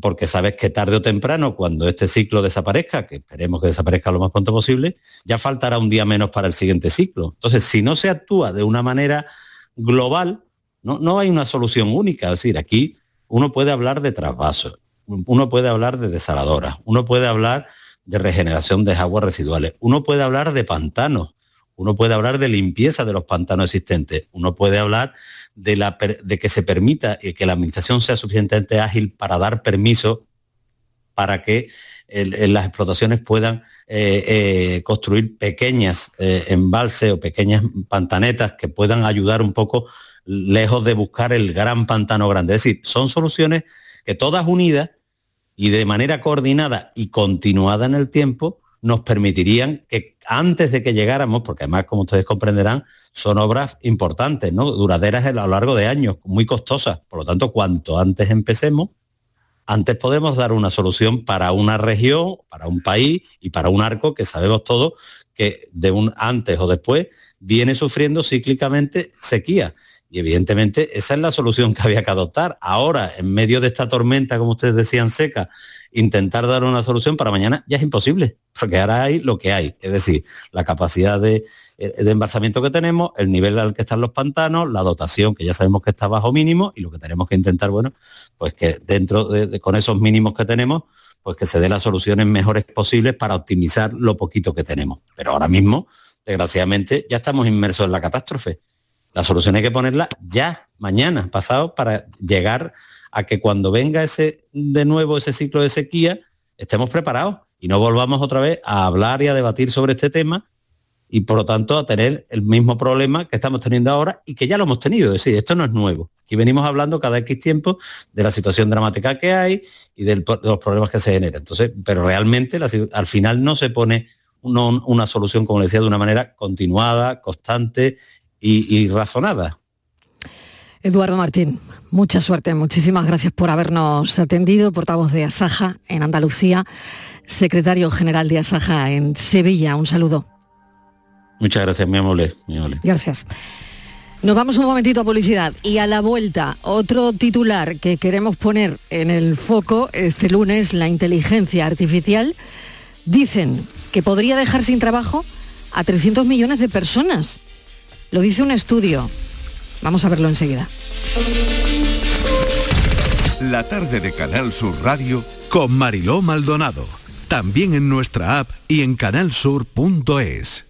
porque sabes que tarde o temprano, cuando este ciclo desaparezca, que esperemos que desaparezca lo más pronto posible, ya faltará un día menos para el siguiente ciclo. Entonces, si no se actúa de una manera global, no, no hay una solución única. Es decir, aquí uno puede hablar de trasvasos, uno puede hablar de desaladoras, uno puede hablar de regeneración de aguas residuales. Uno puede hablar de pantanos, uno puede hablar de limpieza de los pantanos existentes, uno puede hablar de, que se permita y que la administración sea suficientemente ágil para dar permiso para que las explotaciones puedan eh, eh, construir pequeñas eh, embalses o pequeñas pantanetas que puedan ayudar un poco lejos de buscar el gran pantano grande. Es decir, son soluciones que todas unidas y de manera coordinada y continuada en el tiempo nos permitirían que antes de que llegáramos, porque además, como ustedes comprenderán, son obras importantes, ¿no? duraderas a lo largo de años, muy costosas. Por lo tanto, cuanto antes empecemos, antes podemos dar una solución para una región, para un país y para un arco que sabemos todos que de un antes o después viene sufriendo cíclicamente sequía. Y evidentemente esa es la solución [LAUGHS] que había que adoptar. Ahora, en medio de esta tormenta, como ustedes decían, seca, intentar dar una solución para mañana ya es imposible, porque ahora hay lo que hay. Es decir, la capacidad de, eh, embalsamiento que tenemos, el nivel al que están los pantanos, la dotación, que ya sabemos que está bajo mínimo, y lo que tenemos que intentar, bueno, pues que dentro de, con esos mínimos que tenemos, pues que se den las soluciones mejores posibles para optimizar lo poquito que tenemos. Pero ahora mismo, desgraciadamente, ya estamos inmersos en la catástrofe la solución hay que ponerla ya, mañana, pasado, para llegar a que cuando venga ese de nuevo ese ciclo de sequía, estemos preparados y no volvamos otra vez a hablar y a debatir sobre este tema y por lo tanto a tener el mismo problema que estamos teniendo ahora y que ya lo hemos tenido. Es decir, esto no es nuevo. Aquí venimos hablando cada X tiempo de la situación dramática que hay y de los problemas que se generan. Entonces, pero realmente al final no se pone una solución, como decía, de una manera continuada, constante y, razonada. Eduardo Martín, mucha suerte, muchísimas gracias por habernos atendido, portavoz de Asaja en Andalucía, secretario general de Asaja en Sevilla. Un saludo. Muchas gracias, mi amable. Gracias. Nos vamos un momentito a publicidad y a la vuelta, otro titular que queremos poner en el foco este lunes, la inteligencia artificial. Dicen que podría dejar sin trabajo a 300 millones de personas. Lo dice un estudio. Vamos a verlo enseguida. La tarde de Canal Sur Radio con Mariló Maldonado. También en nuestra app y en canalsur.es.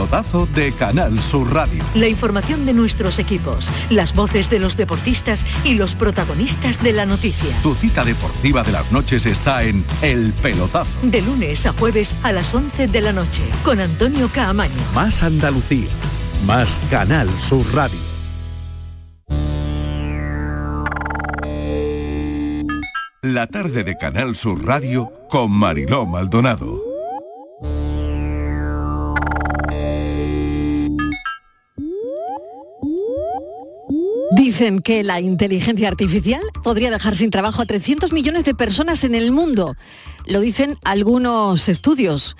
Pelotazo de Canal Sur Radio. La información de nuestros equipos, las voces de los deportistas y los protagonistas de la noticia. Tu cita deportiva de las noches está en El Pelotazo. De lunes a jueves a las 11 de la noche con Antonio Caamaño. Más Andalucía, más Canal Sur Radio. La tarde de Canal Sur Radio con Mariló Maldonado. Dicen que la inteligencia artificial podría dejar sin trabajo a 300 millones de personas en el mundo. Lo dicen algunos estudios.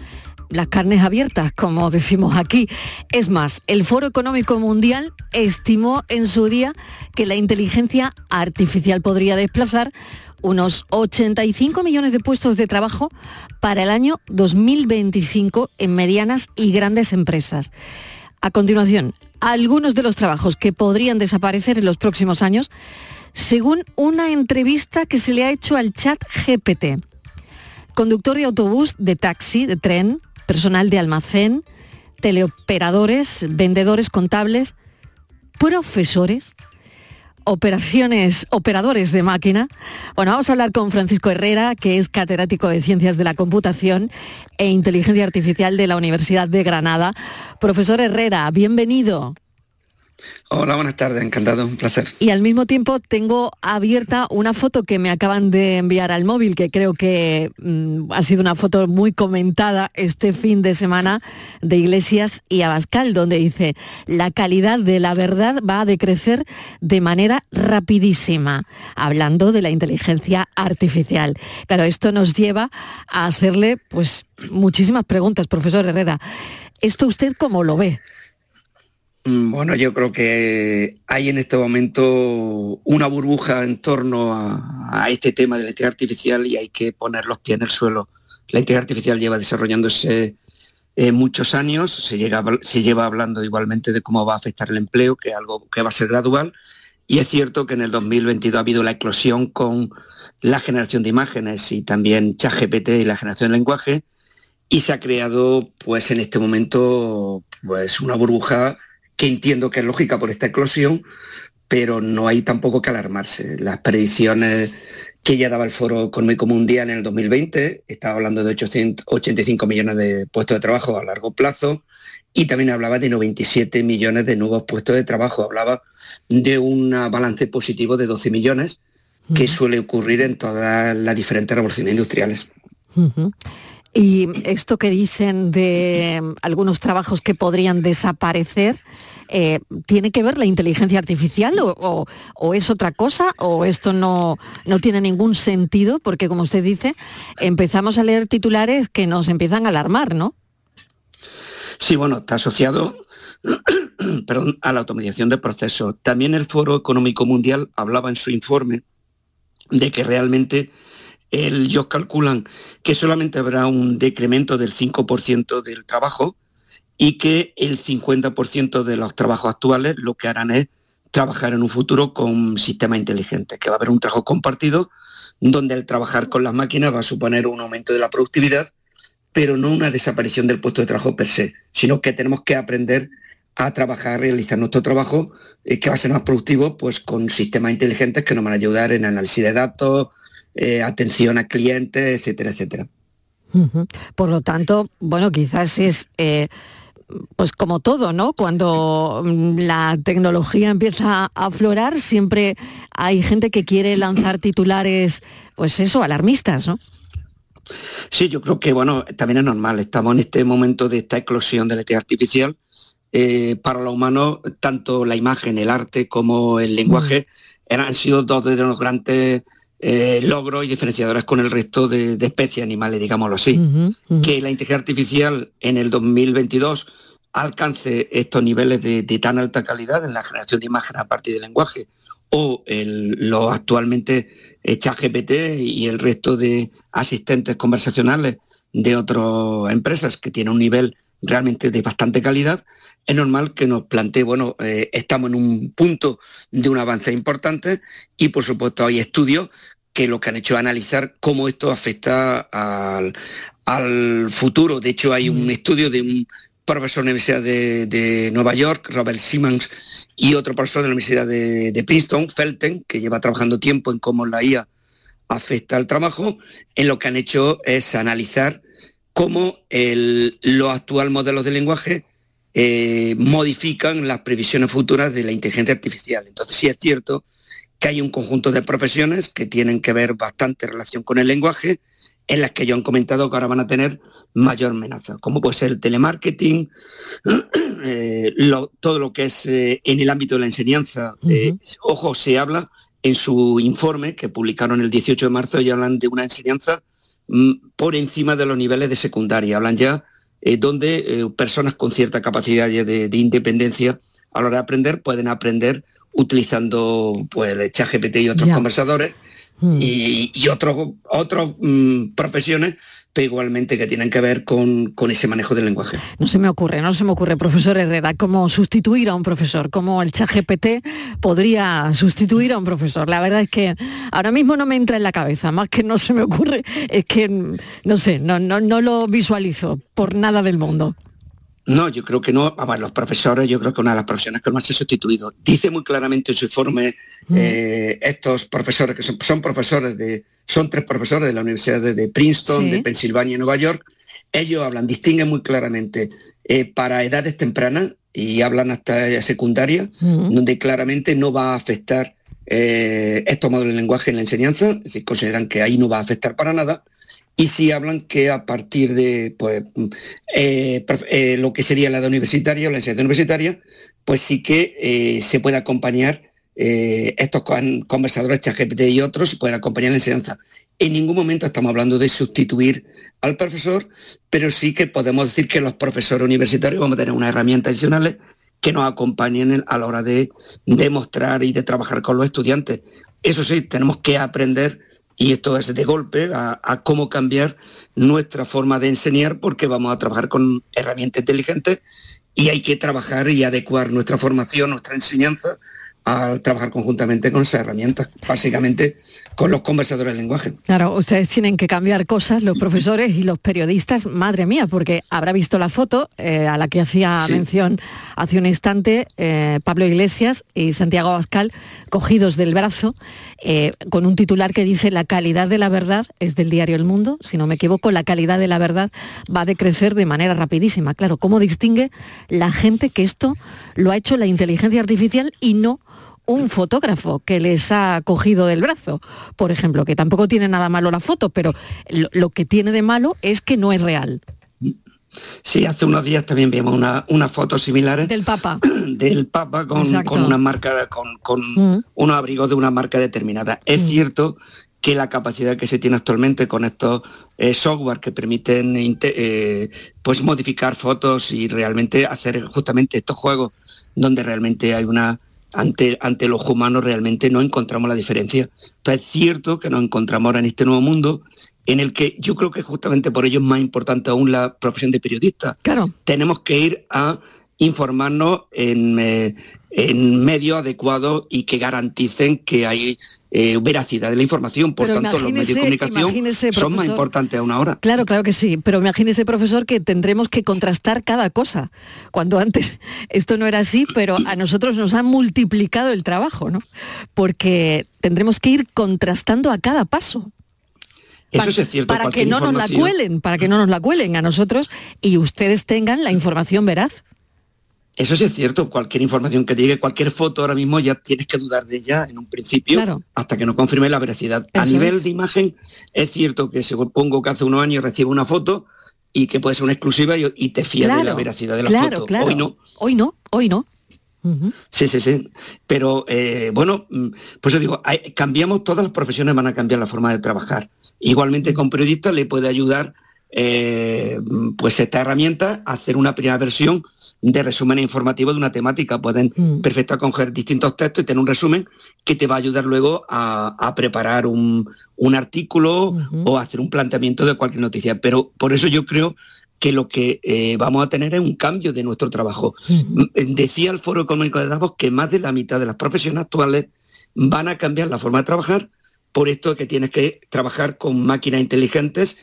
Las carnes abiertas, como decimos aquí. Es más, el Foro Económico Mundial estimó en su día que la inteligencia artificial podría desplazar unos 85 millones de puestos de trabajo para el año 2025 en medianas y grandes empresas. A continuación, algunos de los trabajos que podrían desaparecer en los próximos años, según una entrevista que se le ha hecho al chat GPT. Conductor de autobús, de taxi, de tren, personal de almacén, teleoperadores, vendedores contables, profesores, operaciones, operadores de máquina. Bueno, vamos a hablar con Francisco Herrera, que es catedrático de Ciencias de la Computación e Inteligencia Artificial de la Universidad de Granada. Profesor Herrera, bienvenido. Hola, buenas tardes, encantado, un placer. Y al mismo tiempo tengo abierta una foto que me acaban de enviar al móvil, que creo que mm, ha sido una foto muy comentada este fin de semana de Iglesias y Abascal, donde dice, la calidad de la verdad va a decrecer de manera rapidísima, hablando de la inteligencia artificial. Claro, esto nos lleva a hacerle pues muchísimas preguntas, profesor Herrera. ¿Esto usted cómo lo ve? Mm, bueno, yo creo que hay en este momento una burbuja en torno a, este tema de la inteligencia artificial y hay que poner los pies en el suelo. La inteligencia artificial lleva desarrollándose eh, muchos años, se, lleva hablando igualmente de cómo va a afectar el empleo, que es algo que va a ser gradual, y es cierto que en el 2022 ha habido la eclosión con la generación de imágenes y también ChatGPT y la generación de lenguaje, y se ha creado pues en este momento pues una burbuja que entiendo que es lógica por esta eclosión, pero no hay tampoco que alarmarse. Las predicciones que ya daba el Foro Económico Mundial en el 2020, estaba hablando de 885 millones de puestos de trabajo a largo plazo y también hablaba de 97 millones de nuevos puestos de trabajo, hablaba de un balance positivo de 12 millones que suele ocurrir en todas las diferentes revoluciones industriales. Y esto que dicen de algunos trabajos que podrían desaparecer, eh, ¿tiene que ver la inteligencia artificial o, es otra cosa o esto no, no tiene ningún sentido? Porque como usted dice, empezamos a leer titulares que nos empiezan a alarmar, ¿no? Sí, bueno, está asociado [CLEARS THROAT] perdón, a la automatización de procesos. También el Foro Económico Mundial hablaba en su informe de que realmente ellos calculan que solamente habrá un decremento del 5% del trabajo y que el 50% de los trabajos actuales lo que harán es trabajar en un futuro con sistemas inteligentes, que va a haber un trabajo compartido donde el trabajar con las máquinas va a suponer un aumento de la productividad, pero no una desaparición del puesto de trabajo per se, sino que tenemos que aprender a trabajar, realizar nuestro trabajo, eh, que va a ser más productivo, pues con sistemas inteligentes que nos van a ayudar en análisis de datos, eh, atención a clientes, etcétera, etcétera. Por lo tanto, bueno, quizás es eh, pues como todo, ¿no? Cuando mm, la tecnología empieza a aflorar, siempre hay gente que quiere lanzar titulares, pues eso, alarmistas, ¿no? Sí, yo creo que, bueno, también es normal. Estamos en este momento de esta eclosión de la inteligencia artificial. Eh, para lo humano, tanto la imagen, el arte como el lenguaje mm. han sido dos de los grandes eh, logros y diferenciadores con el resto de, especies animales, digámoslo así. Que la inteligencia artificial en el 2022 alcance estos niveles de, tan alta calidad en la generación de imágenes a partir del lenguaje o lo actualmente ChatGPT y el resto de asistentes conversacionales de otras empresas que tienen un nivel realmente de bastante calidad, es normal que nos plantee, bueno, eh, estamos en un punto de un avance importante y por supuesto hay estudios que lo que han hecho es analizar cómo esto afecta al, futuro. De hecho, hay un mm. estudio de un profesor de la Universidad de, Nueva York, Robert Simmons, y otro profesor de la Universidad de, Princeton, Felten, que lleva trabajando tiempo en cómo la IA afecta al trabajo, en lo que han hecho es analizar cómo los actuales modelos de lenguaje eh, modifican las previsiones futuras de la inteligencia artificial. Entonces sí es cierto que hay un conjunto de profesiones que tienen que ver bastante relación con el lenguaje, en las que yo han comentado que ahora van a tener mayor amenaza, como puede ser el telemarketing, [CLEARS THROAT] eh, todo lo que es eh, en el ámbito de la enseñanza. ojo, se habla en su informe que publicaron el 18 de marzo, y hablan de una enseñanza por encima de los niveles de secundaria, hablan ya eh, donde eh, personas con cierta capacidad de, independencia a la hora de aprender pueden aprender utilizando pues, el chat GPT y otros conversadores hmm. y, otros otros mm, profesiones pero igualmente que tienen que ver con, ese manejo del lenguaje. No se me ocurre, no se me ocurre, profesor Herrera, cómo sustituir a un profesor, cómo el chat GPT podría sustituir a un profesor. La verdad es que ahora mismo no me entra en la cabeza, más que no se me ocurre, es que, no sé, no, no, no lo visualizo por nada del mundo. No, yo creo que no. Vamos, los profesores, yo creo que una de las profesiones que más se ha sustituido. Dice muy claramente en su informe eh, estos profesores, que son, profesores de, son tres profesores de la Universidad de, Princeton, de Pensilvania y Nueva York. Ellos hablan, distinguen muy claramente eh, para edades tempranas y hablan hasta secundaria, donde claramente no va a afectar eh, estos modelos de lenguaje en la enseñanza, es decir, consideran que ahí no va a afectar para nada, y sí hablan que a partir de pues, eh, eh, lo que sería la edad universitaria o la enseñanza universitaria, pues sí que se puede acompañar estos conversadores ChatGPT y otros, pueden acompañar la enseñanza. En ningún momento estamos hablando de sustituir al profesor, pero sí que podemos decir que los profesores universitarios vamos a tener unas herramientas adicionales que nos acompañen a la hora de demostrar y de trabajar con los estudiantes. Eso sí, tenemos que aprender, y esto es de golpe, a, cómo cambiar nuestra forma de enseñar porque vamos a trabajar con herramientas inteligentes y hay que trabajar y adecuar nuestra formación, nuestra enseñanza al trabajar conjuntamente con esas herramientas, básicamente con los conversadores de lenguaje. Claro, ustedes tienen que cambiar cosas, los [LAUGHS] profesores y los periodistas, madre mía, porque habrá visto la foto eh, a la que hacía mención hace un instante eh, Pablo Iglesias y Santiago Abascal cogidos del brazo, eh, con un titular que dice la calidad de la verdad es del diario El Mundo, si no me equivoco, la calidad de la verdad va a decrecer de manera rapidísima. Claro, ¿cómo distingue la gente que esto lo ha hecho la inteligencia artificial y no un fotógrafo que les ha cogido del brazo, por ejemplo, que tampoco tiene nada malo la foto, pero lo, que tiene de malo es que no es real. Sí, hace unos días también vimos una, unas fotos similares. Del Papa. [CLEARS THROAT] Del Papa con, una marca, con, mm. unos abrigos de una marca determinada. Es mm. cierto que la capacidad que se tiene actualmente con estos eh, software que permiten eh, pues modificar fotos y realmente hacer justamente estos juegos donde realmente hay una ante, ante los humanos realmente no encontramos la diferencia. Entonces es cierto que nos encontramos ahora en este nuevo mundo en el que yo creo que justamente por ello es más importante aún la profesión de periodista. Claro. Tenemos que ir a informarnos en, eh, en medios adecuados y que garanticen que hay eh, veracidad de la información. Por tanto, los medios de comunicación son más importantes aún ahora. Claro, claro que sí, pero imagínese, profesor, que tendremos que contrastar cada cosa. Cuando antes [LAUGHS] esto no era así, pero a nosotros nos ha multiplicado el trabajo, ¿no? Porque tendremos que ir contrastando a cada paso. Eso es cierto, para que no nos la cuelen, para que no nos la cuelen a nosotros y ustedes tengan la información veraz. Eso sí es cierto, cualquier información que te llegue, cualquier foto ahora mismo ya tienes que dudar de ella en un principio hasta que no confirme la veracidad. a nivel de imagen, es cierto que supongo que hace unos años recibo una foto y que puede ser una exclusiva y, te fías de la veracidad de la foto. Hoy no. Hoy no, hoy no. Sí, sí, sí. Pero eh, bueno, mm, pues yo digo, cambiamos, todas las profesiones van a cambiar la forma de trabajar. Igualmente con periodistas le puede ayudar eh, pues esta herramienta hacer una primera versión de resumen informativo de una temática. Pueden mm. perfectamente coger distintos textos y tener un resumen que te va a ayudar luego a, preparar un, artículo o hacer un planteamiento de cualquier noticia. Pero por eso yo creo que lo que eh, vamos a tener es un cambio de nuestro trabajo. Decía el Foro Económico de Davos que más de la mitad de las profesiones actuales van a cambiar la forma de trabajar por esto que tienes que trabajar con máquinas inteligentes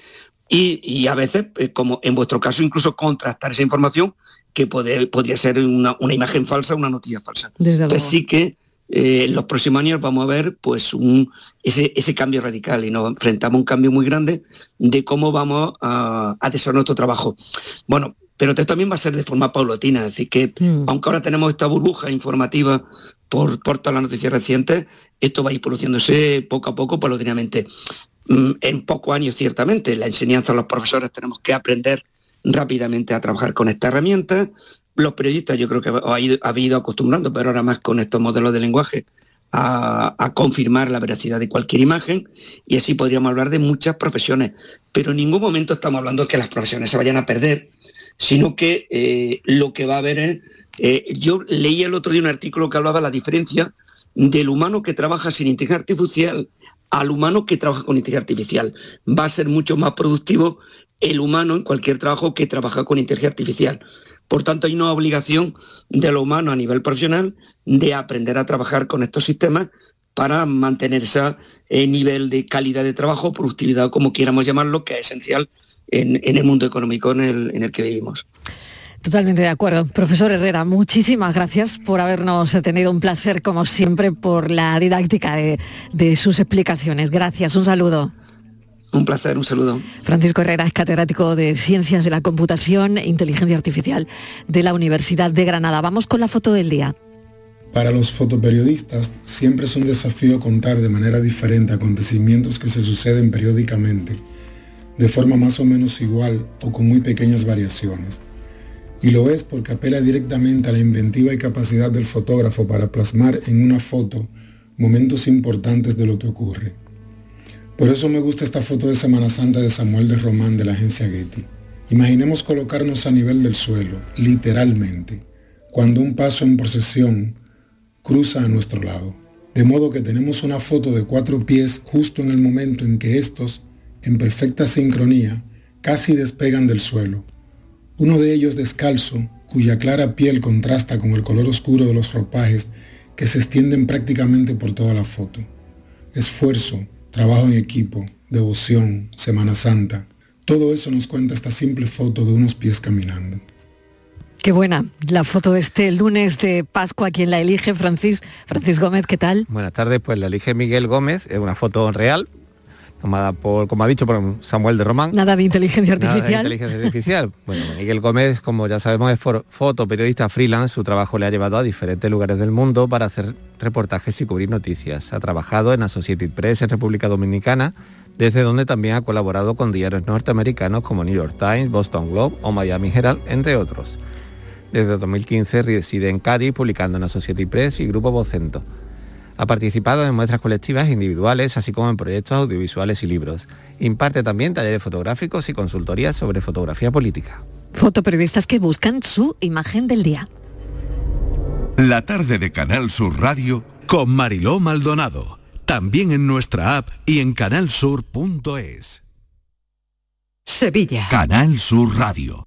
y, a veces, eh, como en vuestro caso, incluso contrastar esa información que podría ser una, imagen falsa, una noticia falsa. Entonces sí que eh, en los próximos años vamos a ver pues un, ese, cambio radical y nos enfrentamos a un cambio muy grande de cómo vamos a, a desarrollar nuestro trabajo. Bueno, pero esto también va a ser de forma paulatina, es decir, que mm. aunque ahora tenemos esta burbuja informativa por, por todas las noticias recientes, esto va a ir produciéndose poco a poco, paulatinamente. Mm, en pocos años, ciertamente, la enseñanza los profesores tenemos que aprender rápidamente a trabajar con esta herramienta. Los periodistas yo creo que ha ido acostumbrando, pero ahora más con estos modelos de lenguaje, a, confirmar la veracidad de cualquier imagen y así podríamos hablar de muchas profesiones. Pero en ningún momento estamos hablando de que las profesiones se vayan a perder, sino que eh, lo que va a haber es... Eh, yo leí el otro día un artículo que hablaba de la diferencia del humano que trabaja sin inteligencia artificial al humano que trabaja con inteligencia artificial. Va a ser mucho más productivo el humano en cualquier trabajo que trabaja con inteligencia artificial. Por tanto, hay una obligación de lo humano a nivel profesional de aprender a trabajar con estos sistemas para mantener ese eh, nivel de calidad de trabajo, productividad, como quieramos llamarlo, que es esencial en, el mundo económico en el, en el que vivimos. Totalmente de acuerdo. Profesor Herrera, muchísimas gracias por habernos tenido un placer, como siempre, por la didáctica de, de sus explicaciones. Gracias, un saludo. Un placer, un saludo. Francisco Herrera es catedrático de Ciencias de la Computación e Inteligencia Artificial de la Universidad de Granada. Vamos con la foto del día. Para los fotoperiodistas siempre es un desafío contar de manera diferente acontecimientos que se suceden periódicamente, de forma más o menos igual o con muy pequeñas variaciones. Y lo es porque apela directamente a la inventiva y capacidad del fotógrafo para plasmar en una foto momentos importantes de lo que ocurre. Por eso me gusta esta foto de Semana Santa de Samuel de Román de la agencia Getty. Imaginemos colocarnos a nivel del suelo, literalmente, cuando un paso en procesión cruza a nuestro lado. De modo que tenemos una foto de cuatro pies justo en el momento en que estos, en perfecta sincronía, casi despegan del suelo. Uno de ellos descalzo, cuya clara piel contrasta con el color oscuro de los ropajes que se extienden prácticamente por toda la foto. Esfuerzo, trabajo en equipo, devoción, Semana Santa. Todo eso nos cuenta esta simple foto de unos pies caminando. Qué buena la foto de este lunes de Pascua, quien la elige, Francis, Francis Gómez, ¿qué tal? Buenas tardes, pues la elige Miguel Gómez, es una foto real, tomada por, como ha dicho, por Samuel de Román. Nada de inteligencia Nada de artificial. inteligencia artificial. [LAUGHS] Bueno, Miguel Gómez, como ya sabemos, es fotoperiodista freelance. Su trabajo le ha llevado a diferentes lugares del mundo para hacer reportajes y cubrir noticias. Ha trabajado en Associated Press en República Dominicana, desde donde también ha colaborado con diarios norteamericanos como New York Times, Boston Globe o Miami Herald, entre otros. Desde 2015 reside en Cádiz, publicando en Associated Press y Grupo Vocento. Ha participado en muestras colectivas e individuales, así como en proyectos audiovisuales y libros. Imparte también talleres fotográficos y consultorías sobre fotografía política. Fotoperiodistas que buscan su imagen del día. La tarde de Canal Sur Radio con Mariló Maldonado. También en nuestra app y en canalsur.es. Sevilla. Canal Sur Radio.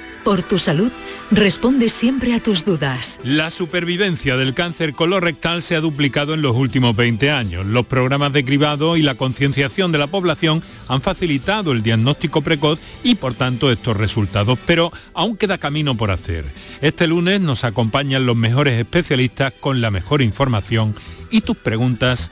por tu salud, responde siempre a tus dudas. La supervivencia del cáncer colorectal se ha duplicado en los últimos 20 años. Los programas de cribado y la concienciación de la población han facilitado el diagnóstico precoz y por tanto estos resultados, pero aún queda camino por hacer. Este lunes nos acompañan los mejores especialistas con la mejor información y tus preguntas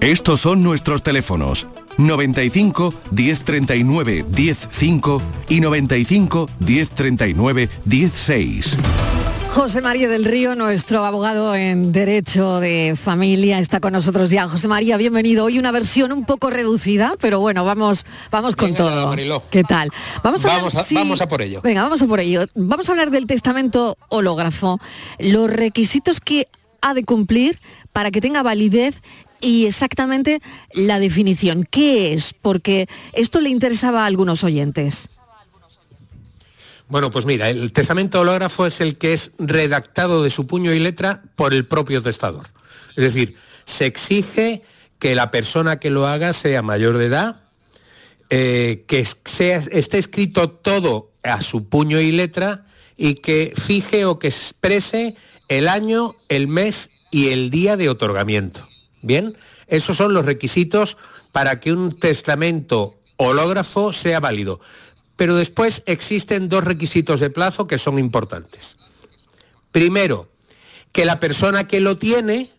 Estos son nuestros teléfonos 95 1039 105 y 95 1039 16. José María del Río, nuestro abogado en Derecho de Familia, está con nosotros ya. José María, bienvenido. Hoy una versión un poco reducida, pero bueno, vamos, vamos con Venga, todo. Mariló. ¿Qué tal? Vamos a, Vamos ver a- si- vamos a por ello. Venga, vamos a por ello. Vamos a hablar del testamento hológrafo, los requisitos que ha de cumplir para que tenga validez y exactamente la definición. ¿Qué es? Porque esto le interesaba a algunos oyentes. Bueno, pues mira, el testamento hológrafo es el que es redactado de su puño y letra por el propio testador. Es decir, se exige que la persona que lo haga sea mayor de edad, eh, que sea, esté escrito todo a su puño y letra y que fije o que exprese el año, el mes y el día de otorgamiento. Bien, esos son los requisitos para que un testamento hológrafo sea válido. Pero después existen dos requisitos de plazo que son importantes. Primero, que la persona que lo tiene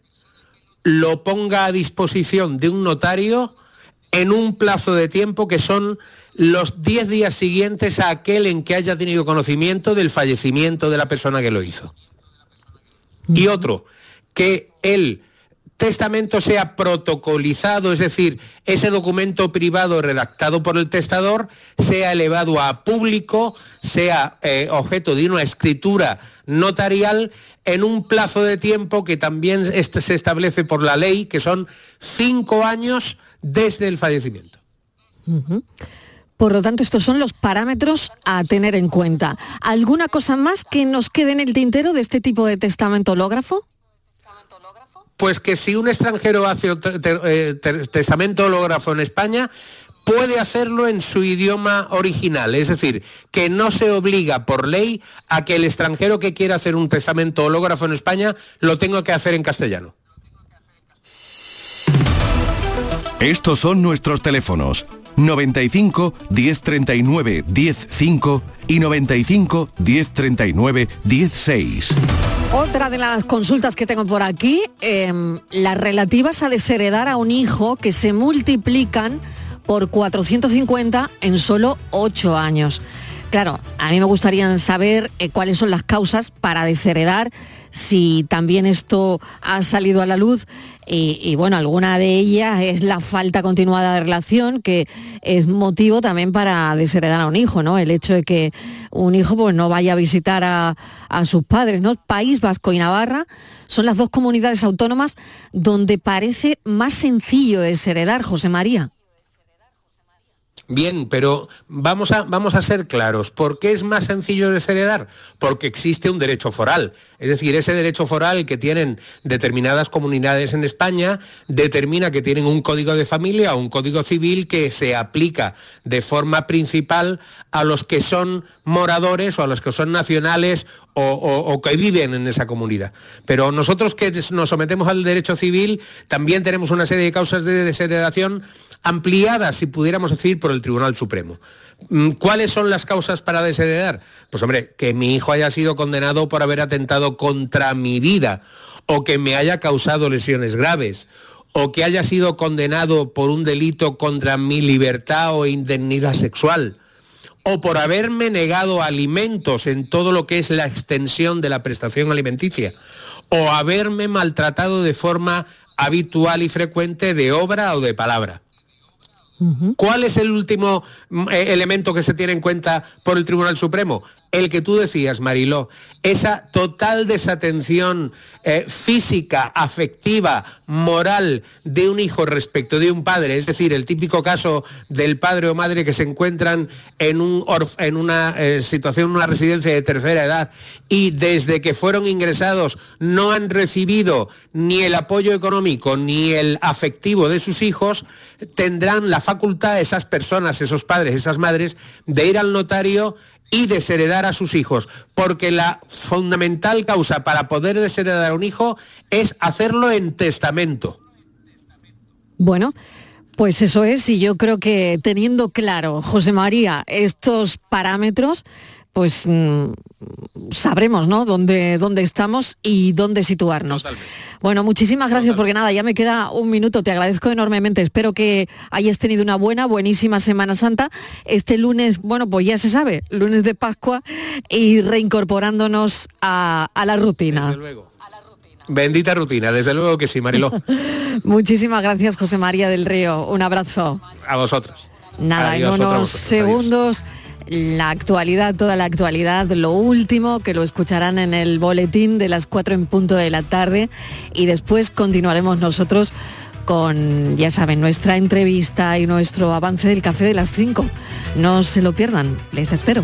lo ponga a disposición de un notario en un plazo de tiempo que son los 10 días siguientes a aquel en que haya tenido conocimiento del fallecimiento de la persona que lo hizo. Y otro, que él testamento sea protocolizado, es decir, ese documento privado redactado por el testador sea elevado a público, sea eh, objeto de una escritura notarial en un plazo de tiempo que también este se establece por la ley, que son cinco años desde el fallecimiento. Por lo tanto, estos son los parámetros a tener en cuenta. ¿Alguna cosa más que nos quede en el tintero de este tipo de testamento hológrafo? Pues que si un extranjero hace eh, testamento hológrafo en España, puede hacerlo en su idioma original, es decir, que no se obliga por ley a que el extranjero que quiera hacer un testamento hológrafo en España lo tenga que hacer en castellano. Estos son nuestros teléfonos 95 1039 105 y 95 1039 16. Otra de las consultas que tengo por aquí, em, las relativas a desheredar a un hijo que se multiplican por 450 en solo 8 años. Claro, a mí me gustaría saber eh, cuáles son las causas para desheredar, si también esto ha salido a la luz y, bueno, alguna de ellas es la falta continuada de relación, que es motivo también para desheredar a un hijo, ¿no? El hecho de que un hijo pues, no vaya a visitar a, a sus padres, ¿no? País Vasco y Navarra son las dos comunidades autónomas donde parece más sencillo desheredar, José María. Bien, pero vamos a, vamos a ser claros. ¿Por qué es más sencillo desheredar? Porque existe un derecho foral. Es decir, ese derecho foral que tienen determinadas comunidades en España determina que tienen un código de familia o un código civil que se aplica de forma principal a los que son moradores o a los que son nacionales o, o que viven en esa comunidad. Pero nosotros que nos sometemos al derecho civil también tenemos una serie de causas de desheredación ampliada, si pudiéramos decir, por el Tribunal Supremo. Mm, ¿Cuáles son las causas para desheredar? Pues hombre, que mi hijo haya sido condenado por haber atentado contra mi vida o que me haya causado lesiones graves o que haya sido condenado por un delito contra mi libertad o indemnidad sexual o por haberme negado alimentos en todo lo que es la extensión de la prestación alimenticia o haberme maltratado de forma habitual y frecuente de obra o de palabra. ¿Cuál es el último mm, eh, elemento que se tiene en cuenta por el Tribunal Supremo? El que tú decías, Mariló, esa total desatención eh, física, afectiva, moral de un hijo respecto de un padre, es decir, el típico caso del padre o madre que se encuentran en, un en una eh, situación, en una residencia de tercera edad y desde que fueron ingresados no han recibido ni el apoyo económico ni el afectivo de sus hijos, tendrán la facultad esas personas, esos padres, esas madres, de ir al notario y desheredar a sus hijos, porque la fundamental causa para poder desheredar a un hijo es hacerlo en testamento. Bueno, pues eso es, y yo creo que teniendo claro, José María, estos parámetros, pues mm, sabremos, ¿no? Dónde, dónde estamos y dónde situarnos. Bueno, muchísimas gracias porque nada, ya me queda un minuto, te agradezco enormemente. Espero que hayas tenido una buena, buenísima Semana Santa. Este lunes, bueno, pues ya se sabe, lunes de Pascua y reincorporándonos a, la rutina. Desde luego. Bendita rutina, desde luego que sí, Mariló. [LAUGHS] Muchísimas gracias, José María del Río. Un abrazo. A vosotros. Nada, en unos segundos la actualidad, toda la actualidad, lo último, que lo escucharán en el boletín de las 4 en punto de la tarde y después continuaremos nosotros con, ya saben, nuestra entrevista y nuestro avance del café de las 5. No se lo pierdan, les espero.